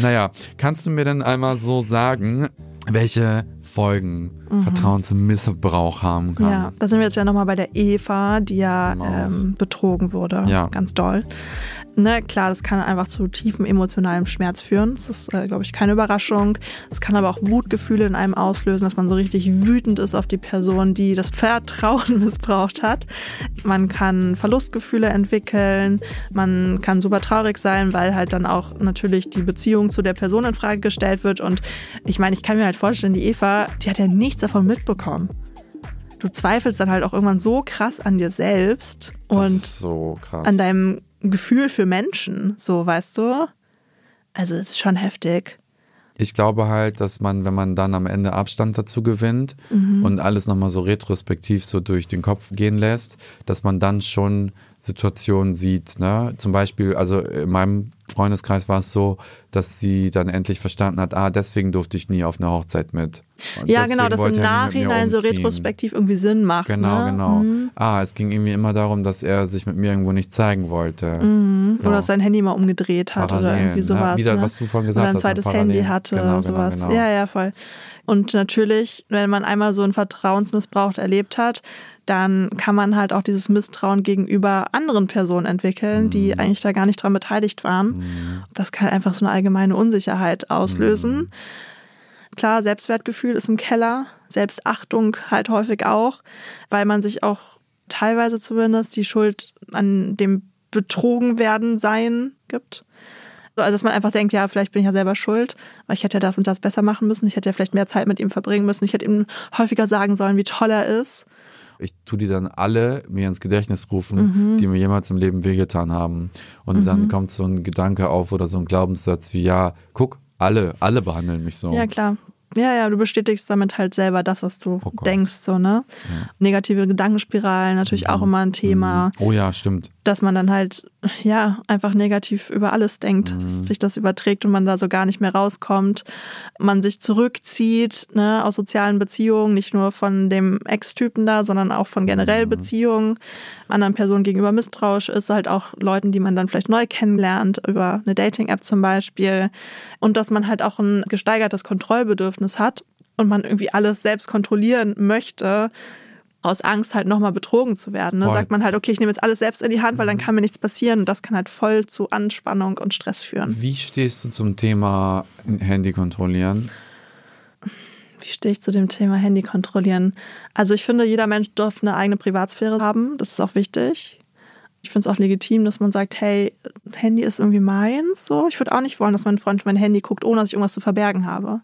Naja, kannst du mir denn einmal so sagen, welche Folgen Vertrauensmissbrauch haben kann? Mhm. Ja, da sind wir jetzt ja nochmal bei der Eva, die ja Maus. ähm, betrogen wurde. Ja. Ganz doll. Ne, klar, das kann einfach zu tiefem emotionalem Schmerz führen. Das ist, äh, glaube ich, keine Überraschung. Es kann aber auch Wutgefühle in einem auslösen, dass man so richtig wütend ist auf die Person, die das Vertrauen missbraucht hat. Man kann Verlustgefühle entwickeln. Man kann super traurig sein, weil halt dann auch natürlich die Beziehung zu der Person in Frage gestellt wird. Und ich meine, ich kann mir halt vorstellen, die Eva, die hat ja nichts davon mitbekommen. Du zweifelst dann halt auch irgendwann so krass an dir selbst und so krass. an deinem Gefühl für Menschen, so weißt du. Also es ist schon heftig. Ich glaube halt, dass man, wenn man dann am Ende Abstand dazu gewinnt Mhm. und alles nochmal so retrospektiv so durch den Kopf gehen lässt, dass man dann schon Situationen sieht. Ne? Zum Beispiel, also in meinem Freundeskreis war es so, dass sie dann endlich verstanden hat, ah, deswegen durfte ich nie auf eine Hochzeit mit. Und ja, genau, dass im Nachhinein so retrospektiv irgendwie Sinn macht. Genau, ne? genau. Mhm. Ah, es ging irgendwie immer darum, dass er sich mit mir irgendwo nicht zeigen wollte. So. Oder dass sein Handy mal umgedreht hat oder Parallelen, irgendwie ne? sowas. Wieder, ne? was du vorhin gesagt oder ein hast, zweites ne? Handy hatte, Genau, genau, sowas. genau. Ja, ja, voll. Und natürlich, wenn man einmal so einen Vertrauensmissbrauch erlebt hat, dann kann man halt auch dieses Misstrauen gegenüber anderen Personen entwickeln, die Mhm. eigentlich da gar nicht dran beteiligt waren. Das kann einfach so eine allgemeine Unsicherheit auslösen. Mhm. Klar, Selbstwertgefühl ist im Keller, Selbstachtung halt häufig auch, weil man sich auch teilweise zumindest die Schuld an dem Betrogenwerden sein gibt. Also, dass man einfach denkt, ja, vielleicht bin ich ja selber schuld, weil ich hätte ja das und das besser machen müssen. Ich hätte ja vielleicht mehr Zeit mit ihm verbringen müssen. Ich hätte ihm häufiger sagen sollen, wie toll er ist. ich tue die dann alle mir ins Gedächtnis rufen, Mhm. die mir jemals im Leben wehgetan haben. Und dann kommt so ein Gedanke auf oder so ein Glaubenssatz wie, ja, guck, alle, alle behandeln mich so. Ja, klar. Ja, ja, du bestätigst damit halt selber das, was du Oh denkst, so, ne? Negative Gedankenspiralen, natürlich auch immer ein Thema. Oh ja, stimmt. dass man dann halt, ja, einfach negativ über alles denkt, Mhm. dass sich das überträgt und man da so gar nicht mehr rauskommt. Man sich zurückzieht, ne, aus sozialen Beziehungen, nicht nur von dem Ex-Typen da, sondern auch von generell Mhm. Beziehungen, anderen Personen gegenüber misstrauisch ist, halt auch Leuten, die man dann vielleicht neu kennenlernt, über eine Dating-App zum Beispiel. Und dass man halt auch ein gesteigertes Kontrollbedürfnis hat und man irgendwie alles selbst kontrollieren möchte aus Angst halt nochmal betrogen zu werden. Ne? Voll. Sagt man halt, okay, ich nehme jetzt alles selbst in die Hand, weil dann kann mir nichts passieren und das kann halt voll zu Anspannung und Stress führen. Wie stehst du zum Thema Handy kontrollieren? Wie stehe ich zu dem Thema Handy kontrollieren? Also ich finde, jeder Mensch darf eine eigene Privatsphäre haben. Das ist auch wichtig. Ich finde es auch legitim, dass man sagt, hey, Handy ist irgendwie meins. So, ich würde auch nicht wollen, dass mein Freund mein Handy guckt, ohne dass ich irgendwas zu verbergen habe.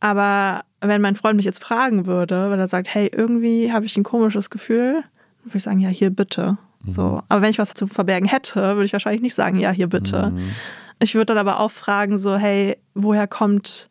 Aber wenn mein Freund mich jetzt fragen würde, weil er sagt, hey, irgendwie habe ich ein komisches Gefühl, dann würde ich sagen, ja, hier bitte. So. Aber wenn ich was zu verbergen hätte, würde ich wahrscheinlich nicht sagen, ja, hier bitte. Ich würde dann aber auch fragen, so, hey, woher kommt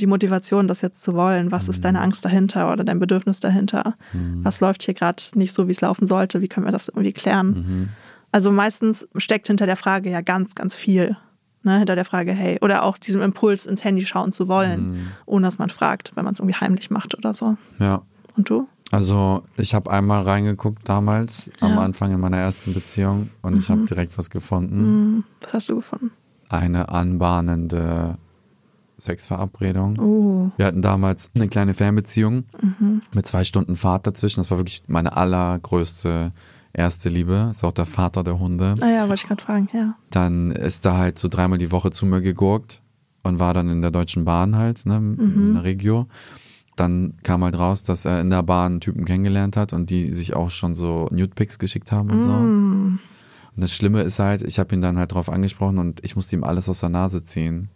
die Motivation, das jetzt zu wollen? Was ist deine Angst dahinter oder dein Bedürfnis dahinter? Was läuft hier gerade nicht so, wie es laufen sollte? Wie können wir das irgendwie klären? Also meistens steckt hinter der Frage ja ganz, ganz viel. Ne, hinter der Frage, hey, oder auch diesem Impuls ins Handy schauen zu wollen, ohne dass man fragt, wenn man es irgendwie heimlich macht oder so. Ja. Und du? Also ich habe einmal reingeguckt damals, am Ja. Mhm. Anfang in meiner ersten Beziehung und ich habe direkt was gefunden. Was hast du gefunden? Eine anbahnende Sexverabredung. Oh, Wir hatten damals eine kleine Fernbeziehung Mhm. mit zwei Stunden Fahrt dazwischen. Das war wirklich meine allergrößte erste Liebe. Ist auch der Vater der Hunde. ah ja, wollte ich gerade fragen, ja. Dann ist er halt so dreimal die Woche zu mir gegurkt und war dann in der Deutschen Bahn halt, ne, in der Regio. Dann kam halt raus, dass er in der Bahn Typen kennengelernt hat und die sich auch schon so Nude-Pics geschickt haben und so. Und das Schlimme ist halt, ich habe ihn dann halt drauf angesprochen und ich musste ihm alles aus der Nase ziehen.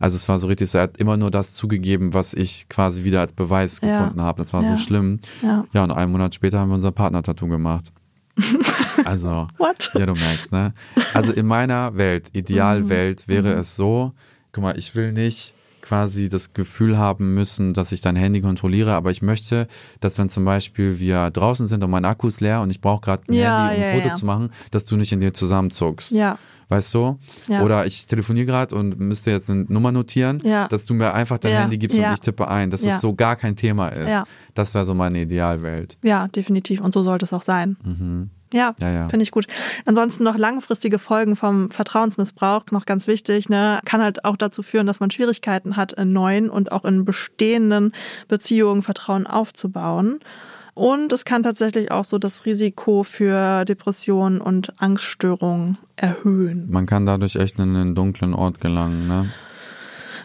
Also es war so richtig, so, er hat immer nur das zugegeben, was ich quasi wieder als Beweis Ja. gefunden habe. Das war Ja. so schlimm. Ja. Ja, und einen Monat später haben wir unser Partner-Tattoo gemacht. Also, What? ja, du merkst, ne? Also in meiner Welt, Idealwelt, Mhm. wäre es so, guck mal, ich will nicht quasi das Gefühl haben müssen, dass ich dein Handy kontrolliere, aber ich möchte, dass wenn zum Beispiel wir draußen sind und mein Akku ist leer und ich brauche gerade ein Ja, Handy, um ein ja, Foto ja. zu machen, dass du nicht in dir zusammenzuckst. Ja. Weißt du? Ja. Oder ich telefoniere gerade und müsste jetzt eine Nummer notieren, Ja. dass du mir einfach dein Ja. Handy gibst Ja. und ich tippe ein, dass Ja. es so gar kein Thema ist. Ja. Das wäre so meine Idealwelt. Ja, definitiv. Und so sollte es auch sein. Ja, Mhm. Ja, ja. finde ich gut. Ansonsten noch langfristige Folgen vom Vertrauensmissbrauch, noch ganz wichtig, ne, kann halt auch dazu führen, dass man Schwierigkeiten hat, in neuen und auch in bestehenden Beziehungen Vertrauen aufzubauen. Und es kann tatsächlich auch so das Risiko für Depressionen und Angststörungen erhöhen. Man kann dadurch echt in einen dunklen Ort gelangen, ne?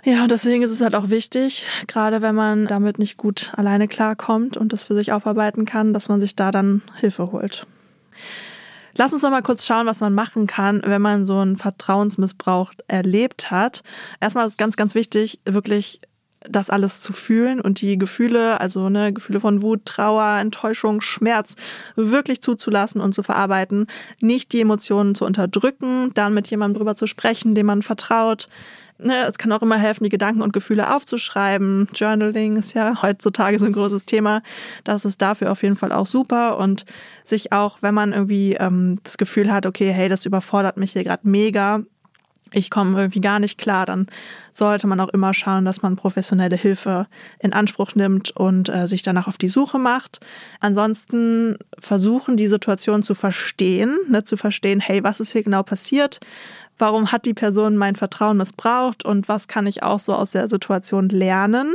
Ja, deswegen ist es halt auch wichtig, gerade wenn man damit nicht gut alleine klarkommt und das für sich aufarbeiten kann, dass man sich da dann Hilfe holt. Lass uns noch mal kurz schauen, was man machen kann, wenn man so einen Vertrauensmissbrauch erlebt hat. Erstmal ist ganz, ganz wichtig, wirklich das alles zu fühlen und die Gefühle, also ne, Gefühle von Wut, Trauer, Enttäuschung, Schmerz wirklich zuzulassen und zu verarbeiten, nicht die Emotionen zu unterdrücken, dann mit jemandem drüber zu sprechen, dem man vertraut. Ne, es kann auch immer helfen, die Gedanken und Gefühle aufzuschreiben. Journaling ist ja heutzutage so ein großes Thema. Das ist dafür auf jeden Fall auch super und sich auch, wenn man irgendwie ähm, das Gefühl hat, okay, hey, das überfordert mich hier gerade mega, ich komme irgendwie gar nicht klar, dann sollte man auch immer schauen, dass man professionelle Hilfe in Anspruch nimmt und äh, sich danach auf die Suche macht. Ansonsten versuchen, die Situation zu verstehen, ne, zu verstehen, hey, was ist hier genau passiert? Warum hat die Person mein Vertrauen missbraucht und was kann ich auch so aus der Situation lernen?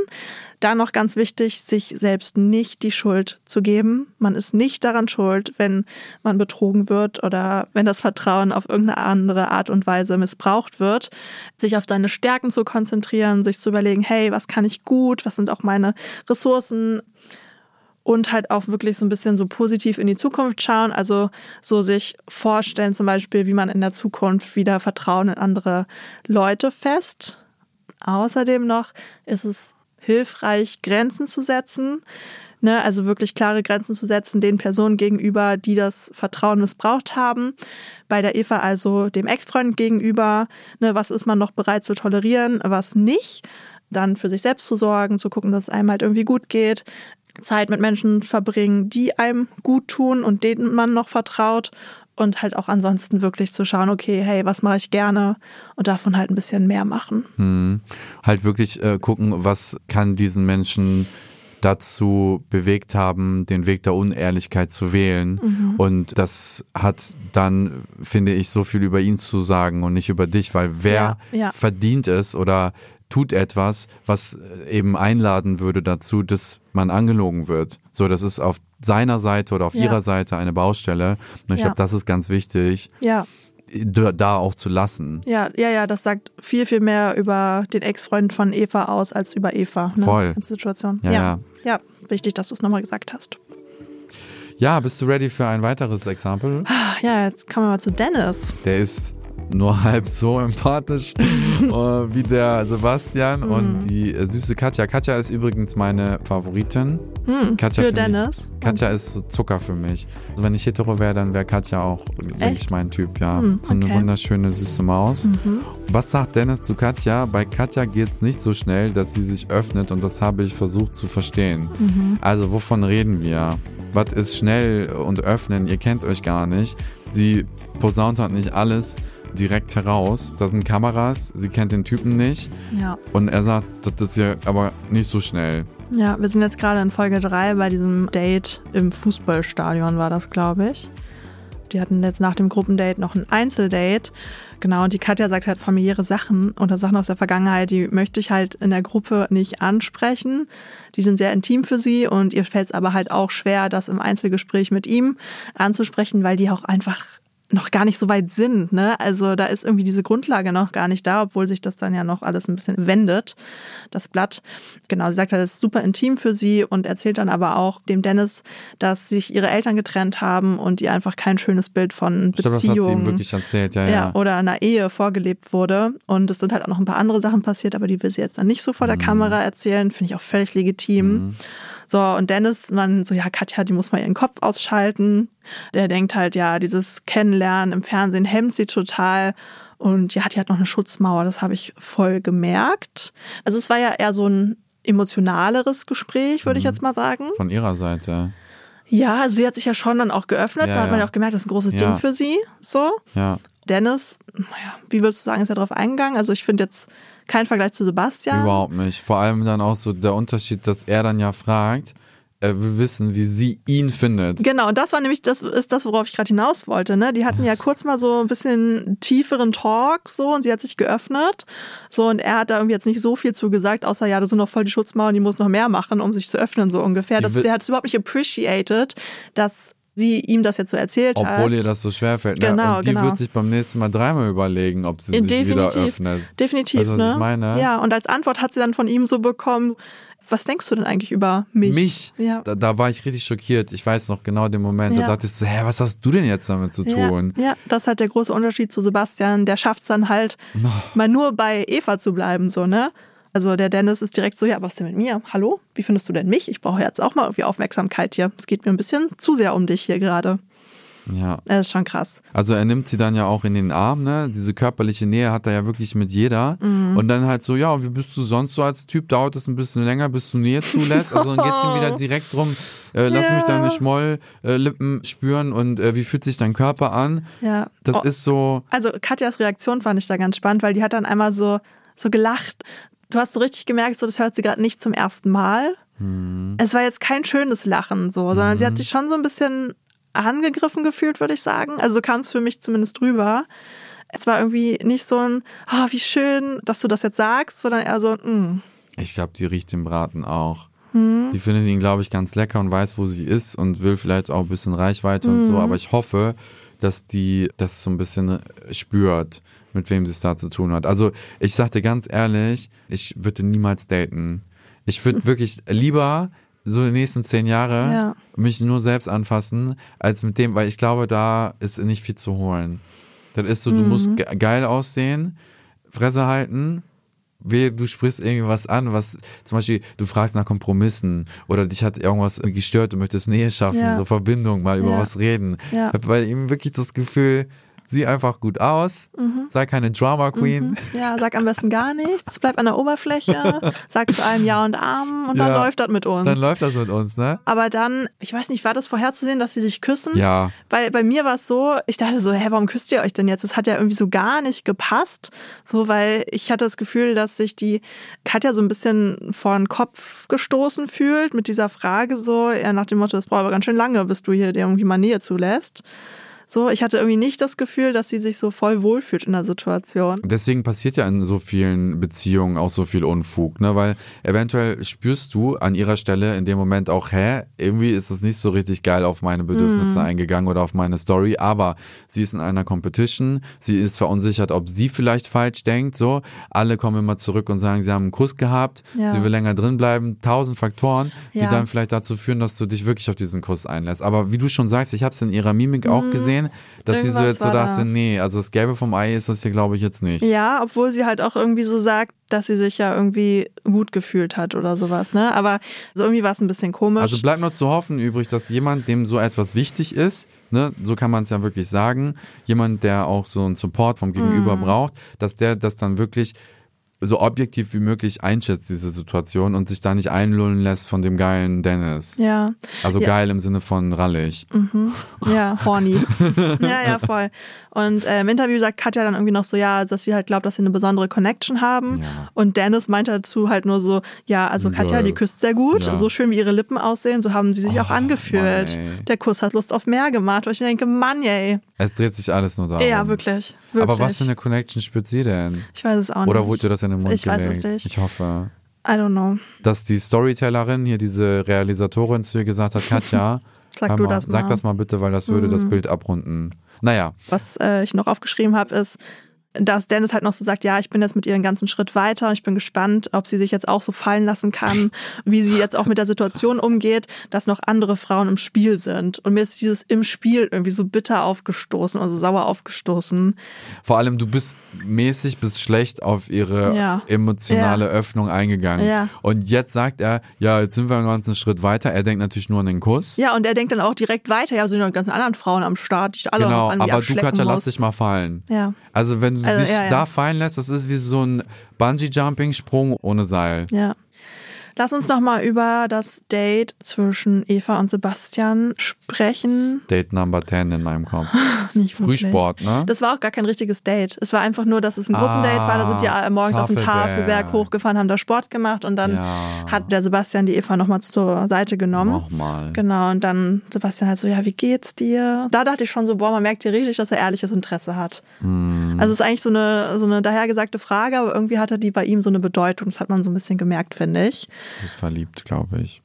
Dann noch ganz wichtig, sich selbst nicht die Schuld zu geben. Man ist nicht daran schuld, wenn man betrogen wird oder wenn das Vertrauen auf irgendeine andere Art und Weise missbraucht wird. Sich auf seine Stärken zu konzentrieren, sich zu überlegen, hey, was kann ich gut? Was sind auch meine Ressourcen? und halt auch wirklich so ein bisschen so positiv in die Zukunft schauen. Also so sich vorstellen zum Beispiel, wie man in der Zukunft wieder Vertrauen in andere Leute fest. Außerdem noch ist es hilfreich, Grenzen zu setzen. Ne, also wirklich klare Grenzen zu setzen den Personen gegenüber, die das Vertrauen missbraucht haben. Bei der Eva also dem Ex-Freund gegenüber. Ne, was ist man noch bereit zu tolerieren, was nicht. Dann für sich selbst zu sorgen, zu gucken, dass es einem halt irgendwie gut geht. Zeit mit Menschen verbringen, die einem gut tun und denen man noch vertraut und halt auch ansonsten wirklich zu schauen, okay, hey, was mache ich gerne und davon halt ein bisschen mehr machen. Hm. Halt wirklich äh, gucken, was kann diesen Menschen dazu bewegt haben, den Weg der Unehrlichkeit zu wählen. Mhm. Und das hat dann, finde ich, so viel über ihn zu sagen und nicht über dich, weil wer Ja, ja. verdient es oder tut etwas, was äh, eben einladen würde dazu, dass man angelogen wird. So, das ist auf seiner Seite oder auf Ja. ihrer Seite eine Baustelle. Und ich Ja. glaube, das ist ganz wichtig, Ja, da auch zu lassen. ja, ja, ja, das sagt viel, viel mehr über den Ex-Freund von Eva aus als über Eva. Ne? Voll. Als Situation. Ja, ja. ja. ja, wichtig, dass du es nochmal gesagt hast. Ja, bist du ready für ein weiteres Exempel? Ja, jetzt kommen wir mal zu Dennis. Der ist nur halb so empathisch äh, wie der Sebastian Mhm. und die äh, süße Katja. Katja ist übrigens meine Favoritin. Katja Für Dennis. Ich, Katja ist so Zucker für mich. Also wenn ich hetero wäre, dann wäre Katja auch denke ich Echt? mein Typ, ja. Hm, So eine wunderschöne süße Maus. Mhm. Was sagt Dennis zu Katja? Bei Katja geht es nicht so schnell, dass sie sich öffnet und das habe ich versucht zu verstehen. Mhm. Also wovon reden wir? Was ist schnell und öffnen? Ihr kennt euch gar nicht. Sie posaunt halt nicht alles direkt heraus. Da sind Kameras, sie kennt den Typen nicht Ja. und er sagt, das ist ja aber nicht so schnell. Ja, wir sind jetzt gerade in Folge 3 bei diesem Date im Fußballstadion, war das, glaube ich. Die hatten jetzt nach dem Gruppendate noch ein Einzeldate. Genau, und die Katja sagt halt familiäre Sachen oder Sachen aus der Vergangenheit, die möchte ich halt in der Gruppe nicht ansprechen. Die sind sehr intim für sie und ihr fällt es aber halt auch schwer, das im Einzelgespräch mit ihm anzusprechen, weil die auch einfach noch gar nicht so weit sind. Ne? Also da ist irgendwie diese Grundlage noch gar nicht da, obwohl sich das dann ja noch alles ein bisschen wendet, das Blatt. Genau, sie sagt halt, es ist super intim für sie und erzählt dann aber auch dem Dennis, dass sich ihre Eltern getrennt haben und ihr einfach kein schönes Bild von Beziehungen wirklich erzählt, ja, ja, ja. oder einer Ehe vorgelebt wurde. Und es sind halt auch noch ein paar andere Sachen passiert, aber die will sie jetzt dann nicht so vor der Mhm. Kamera erzählen. Finde ich auch völlig legitim. So, und Dennis, man so, ja, Katja, die muss mal ihren Kopf ausschalten. Der denkt halt, ja, dieses Kennenlernen im Fernsehen hemmt sie total. Und ja, die hat noch eine Schutzmauer, das habe ich voll gemerkt. Also es war ja eher so ein emotionaleres Gespräch, würde ich Mhm. jetzt mal sagen. Von ihrer Seite. Ja, also sie hat sich ja schon dann auch geöffnet. Ja, da hat man ja. ja auch gemerkt, das ist ein großes Ja. Ding für sie. So. Ja, Dennis, naja, wie würdest du sagen, ist er darauf eingegangen? Also ich finde jetzt kein Vergleich zu Sebastian. überhaupt nicht. Vor allem dann auch so der Unterschied, dass er dann ja fragt, er will wissen, wie sie ihn findet. Genau, und das war nämlich, das ist das, worauf ich gerade hinaus wollte. Ne? Die hatten ja kurz mal so ein bisschen tieferen Talk so und sie hat sich geöffnet. So, und er hat da irgendwie jetzt nicht so viel zu gesagt, außer ja, da sind noch voll die Schutzmauern, die muss noch mehr machen, um sich zu öffnen, so ungefähr. Das, der hat es überhaupt nicht appreciated, dass sie ihm das jetzt so erzählt hat. Obwohl ihr das so schwerfällt. Ne? Genau, und die genau. wird sich beim nächsten Mal dreimal überlegen, ob sie sich Definitiv. wieder öffnet. Definitiv, Weißt was ne? ich meine? Ja, und als Antwort hat sie dann von ihm so bekommen, was denkst du denn eigentlich über mich? Mich, Ja. da, da war ich richtig schockiert. Ich weiß noch genau den Moment, da Ja. dachte ich so, hä, was hast du denn jetzt damit zu tun? Ja, ja, das ist halt der große Unterschied zu Sebastian. Der schafft es dann halt, mal nur bei Eva zu bleiben, so, ne? Also der Dennis ist direkt so, ja, was denn mit mir? Hallo? Wie findest du denn mich? Ich brauche jetzt auch mal irgendwie Aufmerksamkeit hier. Es geht mir ein bisschen zu sehr um dich hier gerade. Ja. Das ist schon krass. Also er nimmt sie dann ja auch in den Arm, ne? Diese körperliche Nähe hat er ja wirklich mit jeder. Mhm. Und dann halt so, ja, und wie bist du sonst so als Typ? Dauert es ein bisschen länger, bis du Nähe zulässt? Also dann geht's ihm wieder direkt drum, äh, lass Ja. mich deine Schmolllippen spüren und äh, wie fühlt sich dein Körper an? Ja. Das Oh, ist so, also Katjas Reaktion fand ich da ganz spannend, weil die hat dann einmal so, so gelacht. Du hast so richtig gemerkt, so das hört sie gerade nicht zum ersten Mal. Hm. Es war jetzt kein schönes Lachen, so, sondern sie hat sich schon so ein bisschen angegriffen gefühlt, würde ich sagen. Also so kam es für mich zumindest drüber. Es war irgendwie nicht so ein, ah, wie schön, dass du das jetzt sagst, sondern eher so, mm, ich glaube, die riecht den Braten auch. Hm. Die findet ihn, glaube ich, ganz lecker und weiß, wo sie ist und will vielleicht auch ein bisschen Reichweite und Hm. so. Aber ich hoffe, dass die das so ein bisschen spürt, mit wem sie es da zu tun hat. Also ich sagte ganz ehrlich, ich würde niemals daten. Ich würde wirklich lieber so die nächsten zehn Jahre Ja. mich nur selbst anfassen, als mit dem, weil ich glaube, da ist nicht viel zu holen. Das ist so, du Mhm. musst ge geil aussehen, Fresse halten, du sprichst irgendwie was an, was zum Beispiel, du fragst nach Kompromissen oder dich hat irgendwas gestört, du möchtest Nähe schaffen, Ja. so Verbindung, mal über Ja. was reden. Ich hab bei ihm wirklich das Gefühl, sieh einfach gut aus, sei keine Drama Queen. ja, sag am besten gar nichts, bleib an der Oberfläche, sag zu allem Ja und Arm und dann Ja. läuft das mit uns. Dann läuft das mit uns, ne? Aber dann, ich weiß nicht, war das vorherzusehen, dass sie sich küssen? Ja. Weil bei mir war es so, ich dachte so, hä, warum küsst ihr euch denn jetzt? Das hat ja irgendwie so gar nicht gepasst. So, weil ich hatte das Gefühl, dass sich die Katja so ein bisschen vor den Kopf gestoßen fühlt mit dieser Frage so, ja, nach dem Motto, das braucht aber ganz schön lange, bis du hier dir irgendwie mal Nähe zulässt. So, ich hatte irgendwie nicht das Gefühl, dass sie sich so voll wohlfühlt in der Situation. Deswegen passiert ja in so vielen Beziehungen auch so viel Unfug, ne? Weil eventuell spürst du an ihrer Stelle in dem Moment auch, hä, irgendwie ist es nicht so richtig geil auf meine Bedürfnisse Mhm. eingegangen oder auf meine Story, aber sie ist in einer Competition, sie ist verunsichert, ob sie vielleicht falsch denkt, so. Alle kommen immer zurück und sagen, sie haben einen Kuss gehabt, Ja. sie will länger drin bleiben, tausend Faktoren, die Ja. dann vielleicht dazu führen, dass du dich wirklich auf diesen Kuss einlässt. Aber wie du schon sagst, ich habe es in ihrer Mimik auch gesehen, dass sie so jetzt so dachte, da. nee, also das Gelbe vom Ei ist das hier glaube ich jetzt nicht. Ja, obwohl sie halt auch irgendwie so sagt, dass sie sich ja irgendwie gut gefühlt hat oder sowas, ne? Aber so irgendwie war es ein bisschen komisch. Also bleibt nur zu hoffen übrig, dass jemand, dem so etwas wichtig ist, ne, so kann man es ja wirklich sagen, jemand, der auch so einen Support vom Gegenüber Mhm. braucht, dass der das dann wirklich so objektiv wie möglich einschätzt, diese Situation, und sich da nicht einlullen lässt von dem geilen Dennis. ja, Also Ja. geil im Sinne von rallig. ja, horny. ja, ja, voll. Und äh, im Interview sagt Katja dann irgendwie noch so, ja, dass sie halt glaubt, dass sie eine besondere Connection haben. Ja. Und Dennis meint dazu halt nur so, ja, also Katja, die küsst sehr gut, Ja. so schön wie ihre Lippen aussehen, so haben sie sich auch Oh, angefühlt. Mann. Der Kuss hat Lust auf mehr gemacht, wo ich mir denke, Mann, ey. Es dreht sich alles nur darum. Ja, wirklich, wirklich. Aber was für eine Connection spürt sie denn? Ich weiß es auch nicht. Oder wurde das in den Mund Ich weiß gelegt? es nicht. Ich hoffe. I don't know. Dass die Storytellerin, hier diese Realisatorin zu ihr gesagt hat, Katja, Sag du mal, das mal. sag das mal bitte, weil das würde das Bild abrunden. Naja, was äh, ich noch aufgeschrieben habe, ist, dass Dennis halt noch so sagt, ja, ich bin jetzt mit ihr einen ganzen Schritt weiter und ich bin gespannt, ob sie sich jetzt auch so fallen lassen kann, wie sie jetzt auch mit der Situation umgeht, dass noch andere Frauen im Spiel sind. Und mir ist dieses im Spiel irgendwie so bitter aufgestoßen oder so sauer aufgestoßen. vor allem du bist mäßig bis schlecht auf ihre Ja. emotionale Ja. Öffnung eingegangen. Ja. Und jetzt sagt er, ja, jetzt sind wir einen ganzen Schritt weiter. Er denkt natürlich nur an den Kuss. Ja, und er denkt dann auch direkt weiter, ja, sind noch ganzen anderen Frauen am Start, die ich alle Genau, noch an aber du Katja, lass dich mal fallen. Ja. Also wenn Also, dich ja, ja. da fallen lässt, das ist wie so ein Bungee-Jumping-Sprung ohne Seil. Ja. Lass uns noch mal über das Date zwischen Eva und Sebastian sprechen. Date Number 10 in meinem Kopf. Frühsport, ne? Das war auch gar kein richtiges Date. Es war einfach nur, dass es ein Gruppendate war. Da sind die äh, morgens auf den Tafelberg. Hochgefahren, haben da Sport gemacht und dann Ja. hat der Sebastian die Eva nochmal zur Seite genommen. Nochmal. Genau, und dann Sebastian halt so, ja, wie geht's dir? Da dachte ich schon so, boah, man merkt hier richtig, dass er ehrliches Interesse hat. Hm. Also es ist eigentlich so eine, so eine dahergesagte Frage, aber irgendwie hatte die bei ihm so eine Bedeutung. Das hat man so ein bisschen gemerkt, finde ich. Du bist verliebt, glaube ich.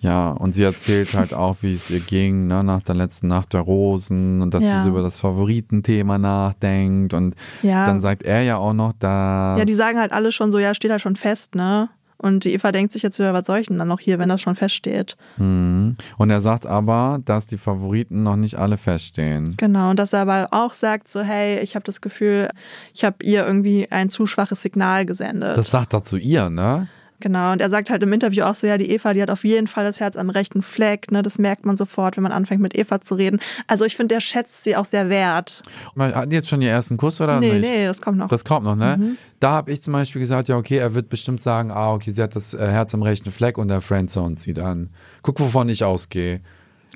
Ja, und sie erzählt halt auch, wie es ihr ging, ne, nach der letzten Nacht der Rosen und dass Ja. sie so über das Favoritenthema nachdenkt. Und Ja. dann sagt er ja auch noch, dass. Ja, die sagen halt alle schon so, ja, steht halt schon fest, ne? Und die Eva denkt sich jetzt was soll ich denn dann noch hier, wenn das schon feststeht? Mhm. Und er sagt aber, dass die Favoriten noch nicht alle feststehen. Genau, und dass er aber auch sagt, so, hey, ich habe das Gefühl, ich habe ihr irgendwie ein zu schwaches Signal gesendet. Das sagt er zu ihr, ne? Genau, und er sagt halt im Interview auch so, ja, die Eva, die hat auf jeden Fall das Herz am rechten Fleck, ne? Das merkt man sofort, wenn man anfängt mit Eva zu reden. Also ich finde, der schätzt sie auch sehr wert. Hatten die jetzt schon ihren ersten Kuss oder nee, nicht? nee, das kommt noch. Das kommt noch, ne? Da habe ich zum Beispiel gesagt, ja, okay, er wird bestimmt sagen, ah, okay, sie hat das äh, Herz am rechten Fleck und der Friendzone zieht an. Guck, wovon ich ausgehe.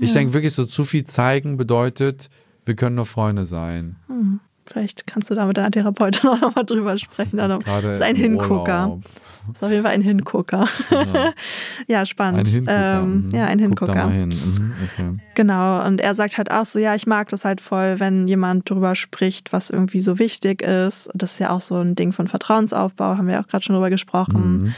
Ich denke wirklich, so zu viel zeigen bedeutet, wir können nur Freunde sein. Vielleicht kannst du da mit deiner Therapeutin auch nochmal drüber sprechen. Das Das ist gerade ist ein Hingucker. Urlaub. Ist auf jeden Fall ein Hingucker. Ja, spannend. Ein Hingucker. Ähm, mhm. ja, ein Hingucker. mal hin. Mhm, okay. Genau, und er sagt halt auch so, ja, ich mag das halt voll, wenn jemand drüber spricht, was irgendwie so wichtig ist. Das ist ja auch so ein Ding von Vertrauensaufbau, haben wir auch gerade schon drüber gesprochen. Mhm.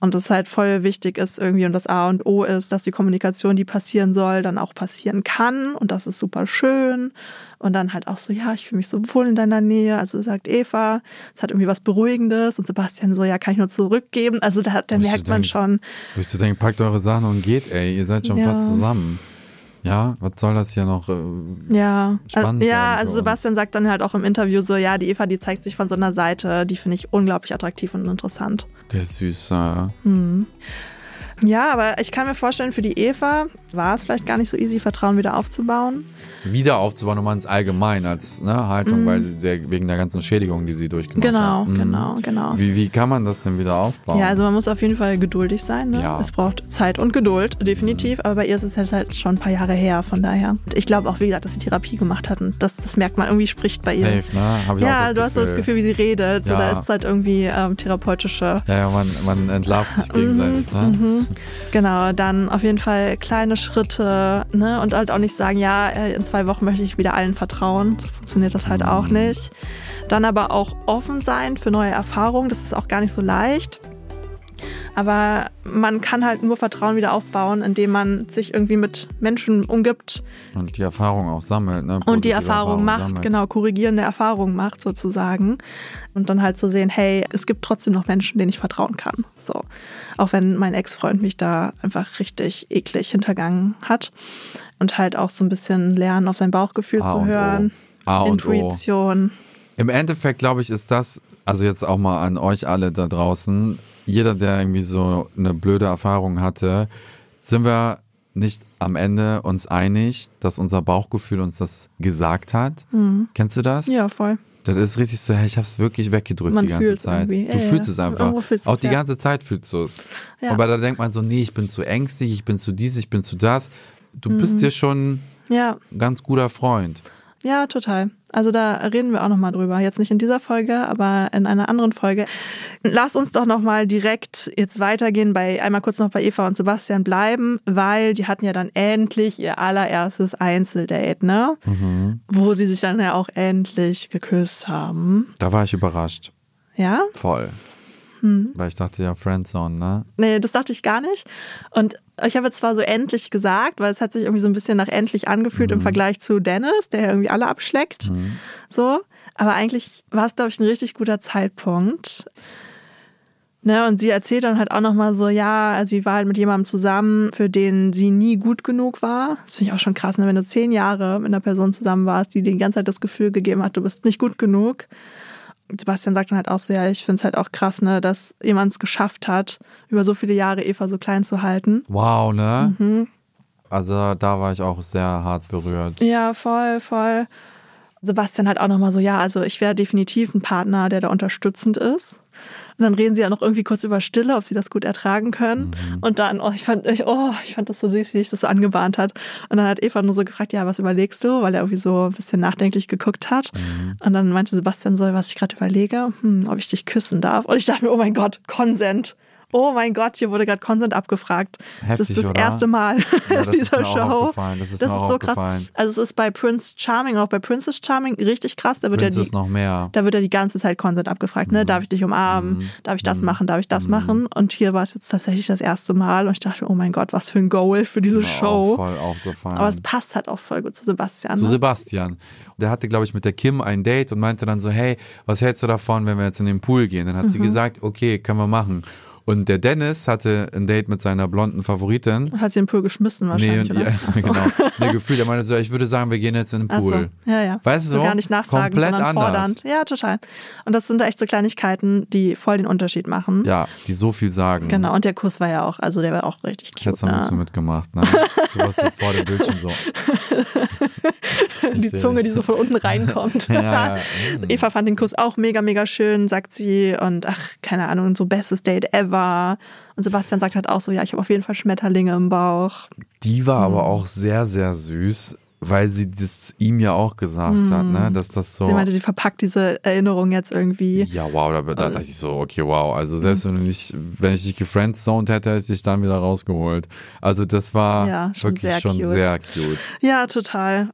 Und das halt voll wichtig ist irgendwie und das A und O ist, dass die Kommunikation, die passieren soll, dann auch passieren kann und das ist super schön. Und dann halt auch so, ja, ich fühle mich so wohl in deiner Nähe. Also sagt Eva, es hat irgendwie was Beruhigendes und Sebastian so, ja, kann ich nur zurückgeben. Also da, da merkt man denk- schon, Wo ich so denke, packt eure Sachen und geht, ey, ihr seid schon Ja. fast zusammen. Ja, was soll das hier noch? Äh, Ja, spannend also, ja, also. Sebastian sagt dann halt auch im Interview so, ja, die Eva, die zeigt sich von so einer Seite, die finde ich unglaublich attraktiv und interessant. der ist süß. Äh. Ja, aber ich kann mir vorstellen, für die Eva war es vielleicht gar nicht so easy, Vertrauen wieder aufzubauen. Wieder aufzubauen, um ins Allgemein als ne, Haltung, weil sie sehr, wegen der ganzen Schädigung, die sie durchgemacht. Genau, hat. Mhm. genau, genau. Wie, wie kann man das denn wieder aufbauen? Ja, also man muss auf jeden Fall geduldig sein. Ne? Ja. Es braucht Zeit und Geduld, definitiv. Aber bei ihr ist es halt, halt schon ein paar Jahre her, von daher. Ich glaube auch, wie gesagt, dass sie Therapie gemacht hat und das, das merkt man irgendwie spricht bei ihr. Safe, ne? Ich auch Ja, du hast so das Gefühl, wie sie redet. So, Ja. da ist es halt irgendwie ähm, therapeutische. Ja, ja, man, man entlarvt sich gegenseitig, ne? Mhm. Genau, dann auf jeden Fall kleine Schritte ne? und halt auch nicht sagen, ja, äh, in zwei Wochen möchte ich wieder allen vertrauen. So funktioniert das halt auch nicht. Dann aber auch offen sein für neue Erfahrungen. Das ist auch gar nicht so leicht. Aber man kann halt nur Vertrauen wieder aufbauen, indem man sich irgendwie mit Menschen umgibt. Und die Erfahrung auch sammelt. Ne? und die Erfahrung, Erfahrung macht, sammelt. genau, korrigierende Erfahrungen macht sozusagen. Und dann halt zu so sehen, hey, es gibt trotzdem noch Menschen, denen ich vertrauen kann. So. Auch wenn mein Ex-Freund mich da einfach richtig eklig hintergangen hat. Und halt auch so ein bisschen lernen, auf sein Bauchgefühl A zu hören. A Intuition. Im Endeffekt, glaube ich, ist das, also jetzt auch mal an euch alle da draußen, jeder, der irgendwie so eine blöde Erfahrung hatte, sind wir nicht am Ende uns einig, dass unser Bauchgefühl uns das gesagt hat. Mhm. Kennst du das? Ja, voll. Das ist richtig so, ich hab's wirklich weggedrückt man die ganze Zeit. Irgendwie. Du ja, fühlst ja. es einfach. Auch die ja. ganze Zeit fühlst du es. Aber da denkt man so, nee, ich bin zu ängstlich, ich bin zu dies, ich bin zu das. Du mhm. bist dir schon ein ganz guter Freund. Ja, total. Also da reden wir auch nochmal drüber. Jetzt nicht in dieser Folge, aber in einer anderen Folge. Lass uns doch nochmal direkt jetzt weitergehen bei, einmal kurz noch bei Eva und Sebastian bleiben, weil die hatten ja dann endlich ihr allererstes Einzeldate, ne? Mhm. Wo sie sich dann ja auch endlich geküsst haben. Da war ich überrascht. Ja? Voll. Hm. Weil ich dachte ja Friendzone, ne? Nee, das dachte ich gar nicht. Und ich habe jetzt zwar so endlich gesagt, weil es hat sich irgendwie so ein bisschen nach endlich angefühlt mhm. im Vergleich zu Dennis, der irgendwie alle abschleckt. Mhm. So. Aber eigentlich war es, glaube ich, ein richtig guter Zeitpunkt. Ne, und sie erzählt dann halt auch nochmal so, ja, also sie war halt mit jemandem zusammen, für den sie nie gut genug war. Das finde ich auch schon krass, ne? wenn du zehn Jahre mit einer Person zusammen warst, die dir die ganze Zeit das Gefühl gegeben hat, du bist nicht gut genug. Sebastian sagt dann halt auch so, ja, ich finde es halt auch krass, ne, dass jemand es geschafft hat, über so viele Jahre Eva so klein zu halten. Wow, ne? Mhm. Also da war ich auch sehr hart berührt. Ja, voll, voll. Sebastian halt auch nochmal so, ja, also ich wäre definitiv ein Partner, der da unterstützend ist. Und dann reden sie ja noch irgendwie kurz über Stille, ob sie das gut ertragen können. Mhm. Und dann, oh, ich fand, ich, oh, ich fand das so süß, wie ich das so angebahnt hat. Und dann hat Eva nur so gefragt, ja, was überlegst du? Weil er irgendwie so ein bisschen nachdenklich geguckt hat. Mhm. Und dann meinte Sebastian so, was ich gerade überlege, hm, ob ich dich küssen darf. Und ich dachte mir, oh mein Gott, Consent oh mein Gott, hier wurde gerade Consent abgefragt. Heftig, das ist das oder? erste Mal ja, das dieser ist Show. Das ist, das ist so krass. Also es ist bei Prince Charming und auch bei Princess Charming richtig krass. Da wird ja die, noch mehr. Da wird ja die ganze Zeit Consent abgefragt. Ne? Mhm. Darf ich dich umarmen? Mhm. Darf ich das mhm. machen? Darf ich das mhm. machen? Und hier war es jetzt tatsächlich das erste Mal und ich dachte, oh mein Gott, was für ein Goal für diese Show. Auch voll aufgefallen. Aber es passt halt auch voll gut zu Sebastian. Zu ne? Sebastian. Der hatte, glaube ich, mit der Kim ein Date und meinte dann so, hey, was hältst du davon, wenn wir jetzt in den Pool gehen? Dann hat sie mhm. gesagt, okay, können wir machen. Und der Dennis hatte ein Date mit seiner blonden Favoritin. Hat sie in den Pool geschmissen wahrscheinlich, nee, oder? Ja, so. genau. Nee, gefühlt, er meinte so, ich würde sagen, wir gehen jetzt in den Pool. So. Ja, ja. Weißt du so? Gar nicht nachfragen, Komplett sondern anders. fordernd. Ja, total. Und das sind echt so Kleinigkeiten, die voll den Unterschied machen. Ja, die so viel sagen. Genau, und der Kuss war ja auch, also der war auch richtig cute. Ich hätte es ne? so mitgemacht, ne? Du warst so vor dem Bildschirm so. die Zunge, die so von unten reinkommt. ja, ja. Eva fand den Kuss auch mega, mega schön, sagt sie. Und ach, keine Ahnung, so bestes Date ever. Und Sebastian sagt halt auch so, ja, ich habe auf jeden Fall Schmetterlinge im Bauch. Die war aber auch sehr, sehr süß weil sie das ihm ja auch gesagt mm. hat, ne, dass das so. Sie meinte, sie verpackt diese Erinnerung jetzt irgendwie. Ja, wow, da, da dachte ich so, okay, wow. Also selbst mm. wenn nicht, wenn ich dich gefriendzoned hätte, hätte ich dich dann wieder rausgeholt. Also das war ja, schon wirklich sehr schon cute. sehr cute. Ja, total.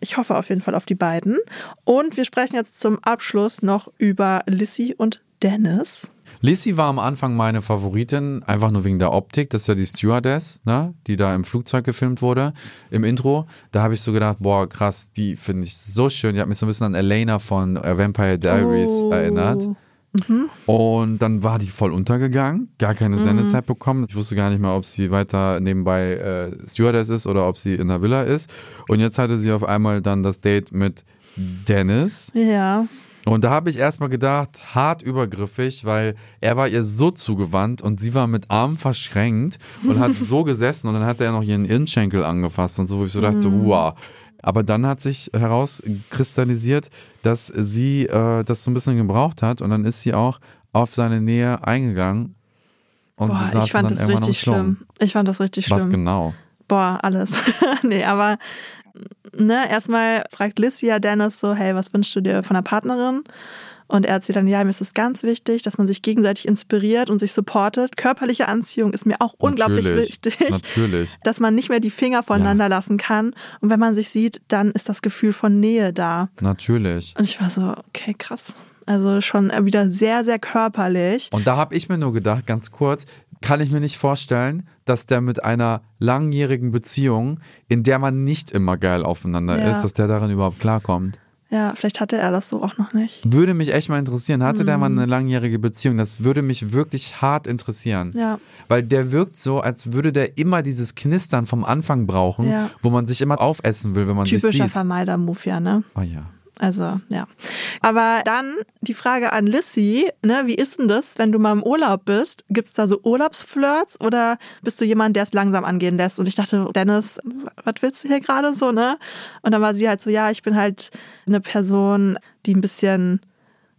Ich hoffe auf jeden Fall auf die beiden. Und wir sprechen jetzt zum Abschluss noch über Lissy und Dennis. Lissy war am Anfang meine Favoritin, einfach nur wegen der Optik. Das ist ja die Stewardess, ne? die da im Flugzeug gefilmt wurde, im Intro. Da habe ich so gedacht, boah, krass, die finde ich so schön. Die hat mich so ein bisschen an Elena von äh, Vampire Diaries oh. erinnert. Mhm. Und dann war die voll untergegangen, gar keine mhm. Sendezeit bekommen. Ich wusste gar nicht mehr, ob sie weiter nebenbei äh, Stewardess ist oder ob sie in der Villa ist. Und jetzt hatte sie auf einmal dann das Date mit Dennis. Ja. Und da habe ich erstmal gedacht, hart übergriffig, weil er war ihr so zugewandt und sie war mit Armen verschränkt und hat so gesessen und dann hat er noch ihren Innenschenkel angefasst und so, wo ich so dachte, mhm. wow. Aber dann hat sich herauskristallisiert, dass sie äh, das so ein bisschen gebraucht hat und dann ist sie auch auf seine Nähe eingegangen. Und Boah, ich fand das richtig schlimm. Ich fand das richtig schlimm. Was genau? Boah, alles. nee, aber ne, erstmal fragt Liz ja Dennis so, hey, was wünschst du dir von der Partnerin? Und er erzählt dann, ja, mir ist es ganz wichtig, dass man sich gegenseitig inspiriert und sich supportet. Körperliche Anziehung ist mir auch unglaublich Natürlich, wichtig. Natürlich. Dass man nicht mehr die Finger voneinander lassen kann. Und wenn man sich sieht, dann ist das Gefühl von Nähe da. Natürlich. Und ich war so, okay, krass. Also schon wieder sehr, sehr körperlich. Und da habe ich mir nur gedacht, ganz kurz, kann ich mir nicht vorstellen, dass der mit einer langjährigen Beziehung, in der man nicht immer geil aufeinander Ja. ist, dass der darin überhaupt klarkommt. Ja, vielleicht hatte er das so auch noch nicht. Würde mich echt mal interessieren. Hatte der mal Mhm. eine langjährige Beziehung? Das würde mich wirklich hart interessieren. Ja. Weil der wirkt so, als würde der immer dieses Knistern vom Anfang brauchen, Ja. wo man sich immer aufessen will, wenn man sich Typischer sieht. Vermeider-Move, ja, ne? Oh ja. Also, ja. Aber dann die Frage an Lissy, ne, wie ist denn das, wenn du mal im Urlaub bist? Gibt's da so Urlaubsflirts oder bist du jemand, der es langsam angehen lässt? Und ich dachte, Dennis, was willst du hier gerade so, ne? Und dann war sie halt so, ja, ich bin halt eine Person, die ein bisschen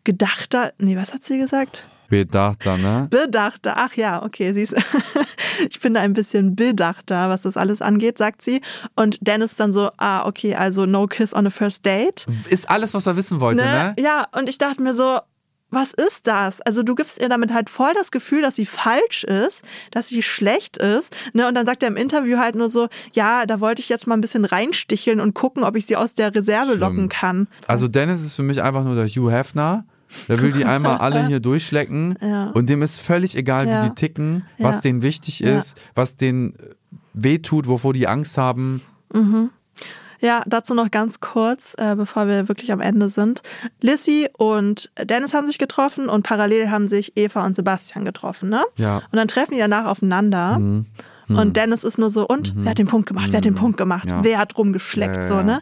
gedachter, nee, was hat sie gesagt? Bedachter, ne? Bedachter. Ach ja, okay, siehst Ich bin da ein bisschen bedachter, was das alles angeht, sagt sie. Und Dennis dann so, ah, okay, also no kiss on a first date. Ist alles, was er wissen wollte, ne? Ja, und ich dachte mir so, was ist das? Also du gibst ihr damit halt voll das Gefühl, dass sie falsch ist, dass sie schlecht ist. Ne? Und dann sagt er im Interview halt nur so, ja, da wollte ich jetzt mal ein bisschen reinsticheln und gucken, ob ich sie aus der Reserve Schlimm. locken kann. Also Dennis ist für mich einfach nur der Hugh Hefner. Der will die einmal alle hier durchschlecken Ja. und dem ist völlig egal, Ja. wie die ticken, was denen wichtig ist, was denen äh, wehtut, wovor die Angst haben. Ja, dazu noch ganz kurz, äh, bevor wir wirklich am Ende sind. Lissy und Dennis haben sich getroffen und parallel haben sich Eva und Sebastian getroffen, ne? Ja. Und dann treffen die danach aufeinander. Und Dennis ist nur so, und wer hat den Punkt gemacht? Wer hat den Punkt gemacht? Ja. Wer hat rumgeschleckt? Ja, ja, so, ne?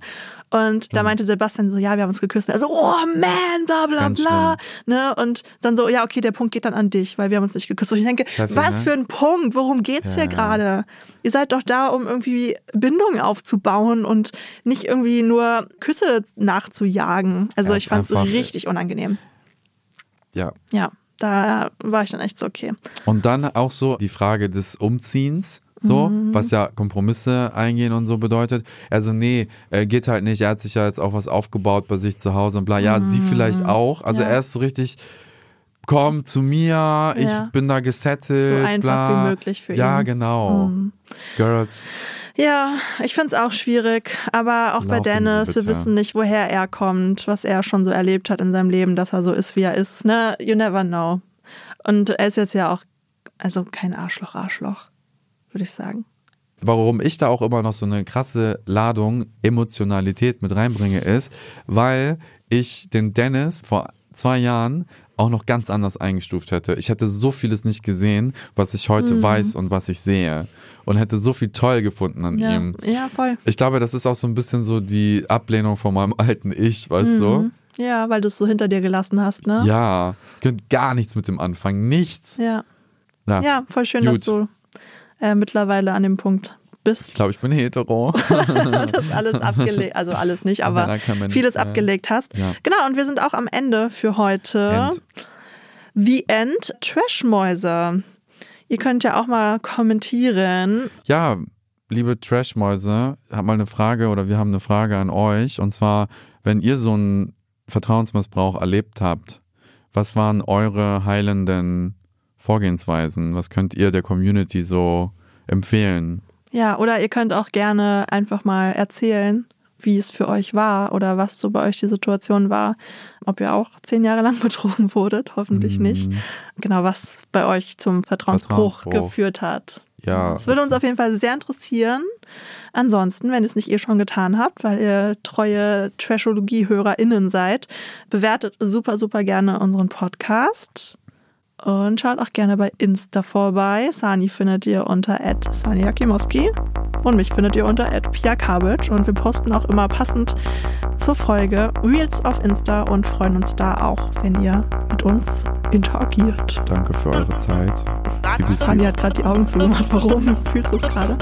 Und da meinte Sebastian so, ja, wir haben uns geküsst. Also, oh man, bla bla Ganz bla. Ne? Und dann so, ja, okay, der Punkt geht dann an dich, weil wir haben uns nicht geküsst. Und ich denke, Heftig, was ne? für ein Punkt? Worum geht's Ja, hier gerade? Ihr seid doch da, um irgendwie Bindungen aufzubauen und nicht irgendwie nur Küsse nachzujagen. Also Ja, ich es richtig unangenehm. Ja. Ja, da war ich dann echt so, okay. Und dann auch so die Frage des Umziehens. So, Mhm. was ja Kompromisse eingehen und so bedeutet. Also, nee, äh, geht halt nicht. Er hat sich ja jetzt auch was aufgebaut bei sich zu Hause und bla. Ja, sie vielleicht auch. Also, Mhm. Ja. er ist so richtig, komm zu mir, ich Ja. bin da gesettelt. So einfach bla. wie möglich für Ja, ihn. Mhm. genau. Girls. Ja, ich find's auch schwierig, aber auch bei Laufen Sie Dennis, wir wissen nicht, woher er kommt, was er schon so erlebt hat in seinem Leben, dass er so ist, wie er ist. Ne? You never know. Und er ist jetzt ja auch, also kein Arschloch, Arschloch, würde ich sagen. warum ich da auch immer noch so eine krasse Ladung Emotionalität mit reinbringe, ist, weil ich den Dennis vor zwei Jahren auch noch ganz anders eingestuft hätte. Ich hätte so vieles nicht gesehen, was ich heute Mhm. weiß und was ich sehe. Und hätte so viel toll gefunden an Ja, ihm. ja voll. Ich glaube, das ist auch so ein bisschen so die Ablehnung von meinem alten Ich, weißt du? Ja, weil du es so hinter dir gelassen hast, ne? Ja, könnt gar nichts mit dem anfangen. Nichts. Ja, Ja, ja voll schön, Gut. dass du äh, mittlerweile an dem Punkt Ich bist. glaube, ich bin hetero. das alles abgelegt, also alles nicht, aber vieles äh, abgelegt hast. ja. Genau, und wir sind auch am Ende für heute. End. The End Trashmäuse. Ihr könnt ja auch mal kommentieren. Ja, liebe Trashmäuse, hab mal eine Frage oder wir haben eine Frage an euch. Und zwar, wenn ihr so einen Vertrauensmissbrauch erlebt habt, was waren eure heilenden Vorgehensweisen? Was könnt ihr der Community so empfehlen? Ja, oder ihr könnt auch gerne einfach mal erzählen, wie es für euch war oder was so bei euch die Situation war. Ob ihr auch zehn Jahre lang betrogen wurdet, hoffentlich nicht. Genau, was bei euch zum Vertrauensbruch, Vertrauensbruch. geführt hat. Ja, Das würde uns auf jeden Fall sehr interessieren. Ansonsten, wenn ihr es nicht eh schon getan habt, weil ihr treue Trashologie-HörerInnen seid, bewertet super, super gerne unseren Podcast. Und schaut auch gerne bei Insta vorbei. Sani findet ihr unter Sani Jakimowski. Und mich findet ihr unter Pia Kabic. Und wir posten auch immer passend zur Folge Reels auf Insta und freuen uns da auch, wenn ihr mit uns interagiert. danke für eure Zeit. Sani hat gerade die Augen zugemacht. Warum? Fühlst du es gerade?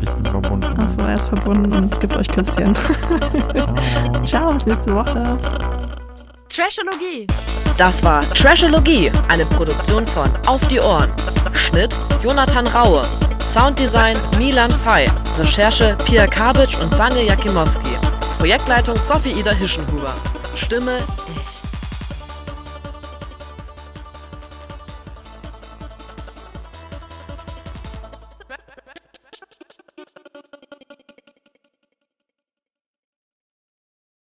Ich bin verbunden. Achso, er ist verbunden und gibt euch Küsschen. Ciao, bis nächste Woche. Trashologie. Das war Trashologie, eine Produktion von Auf die Ohren. Schnitt Jonathan Raue. Sounddesign Milan Fei. Recherche Pia Kabic und Sanja Jakimowski. Projektleitung Sophie Ida Hischenhuber. Stimme